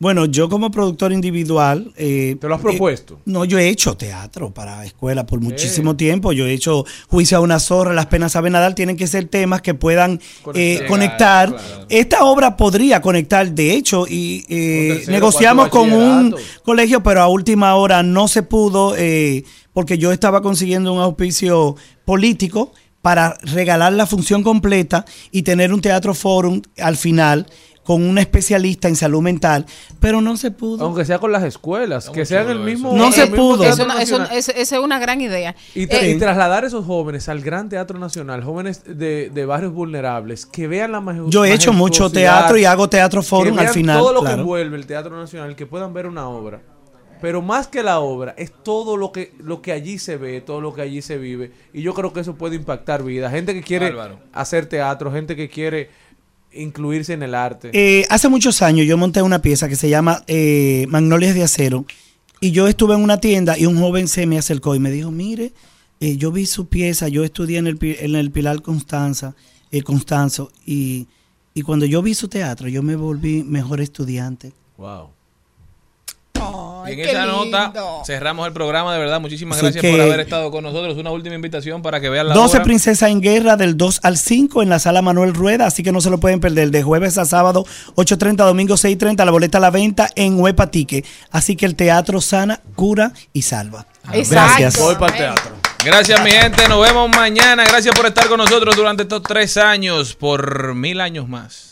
Bueno, yo como productor individual... eh, ¿Te lo has eh, propuesto? no, yo he hecho teatro para escuela por muchísimo tiempo. Yo he hecho Juicio a una zorra, Las penas saben nadar. Tienen que ser temas que puedan eh, Conectar. conectar. Claro. Esta obra podría conectar, de hecho, y eh, tercero, negociamos con un colegio, pero a última hora no se pudo eh, porque yo estaba consiguiendo un auspicio político para regalar la función completa y tener un teatro forum al final con un especialista en salud mental, pero no se pudo. Aunque sea con las escuelas, que sean el mismo. No se pudo. Eso, esa es una gran idea. Y, tra- Eh, y trasladar a esos jóvenes al Gran Teatro Nacional, jóvenes de, de barrios vulnerables, que vean la maju- Yo he hecho mucho teatro y hago teatro forum al final. Todo lo que envuelve el Teatro Nacional, que puedan ver una obra. Pero más que la obra, es todo lo que, lo que allí se ve, todo lo que allí se vive. Y yo creo que eso puede impactar vidas. Gente que quiere hacer teatro, gente que quiere incluirse en el arte. Eh, hace muchos años yo monté una pieza que se llama eh, Magnolias de Acero y yo estuve en una tienda y un joven se me acercó y me dijo, mire, eh, yo vi su pieza, yo estudié en el, en el Pilar Constanza, eh, Constanzo y, y cuando yo vi su teatro yo me volví mejor estudiante. Wow. Y en esa nota cerramos el programa, de verdad. Muchísimas Así gracias que- por haber estado con nosotros. Una última invitación para que vean la 12 obra. Princesas en Guerra del 2 al 5 en la sala Manuel Rueda, así que no se lo pueden perder. De jueves a sábado, 8.30, domingo 6.30, la boleta a la venta en Huepa Tique. Así que el teatro sana, cura y salva. Gracias. Voy para el teatro. Gracias, mi gente. Nos vemos mañana. Gracias por estar con nosotros durante estos tres años, por mil años más.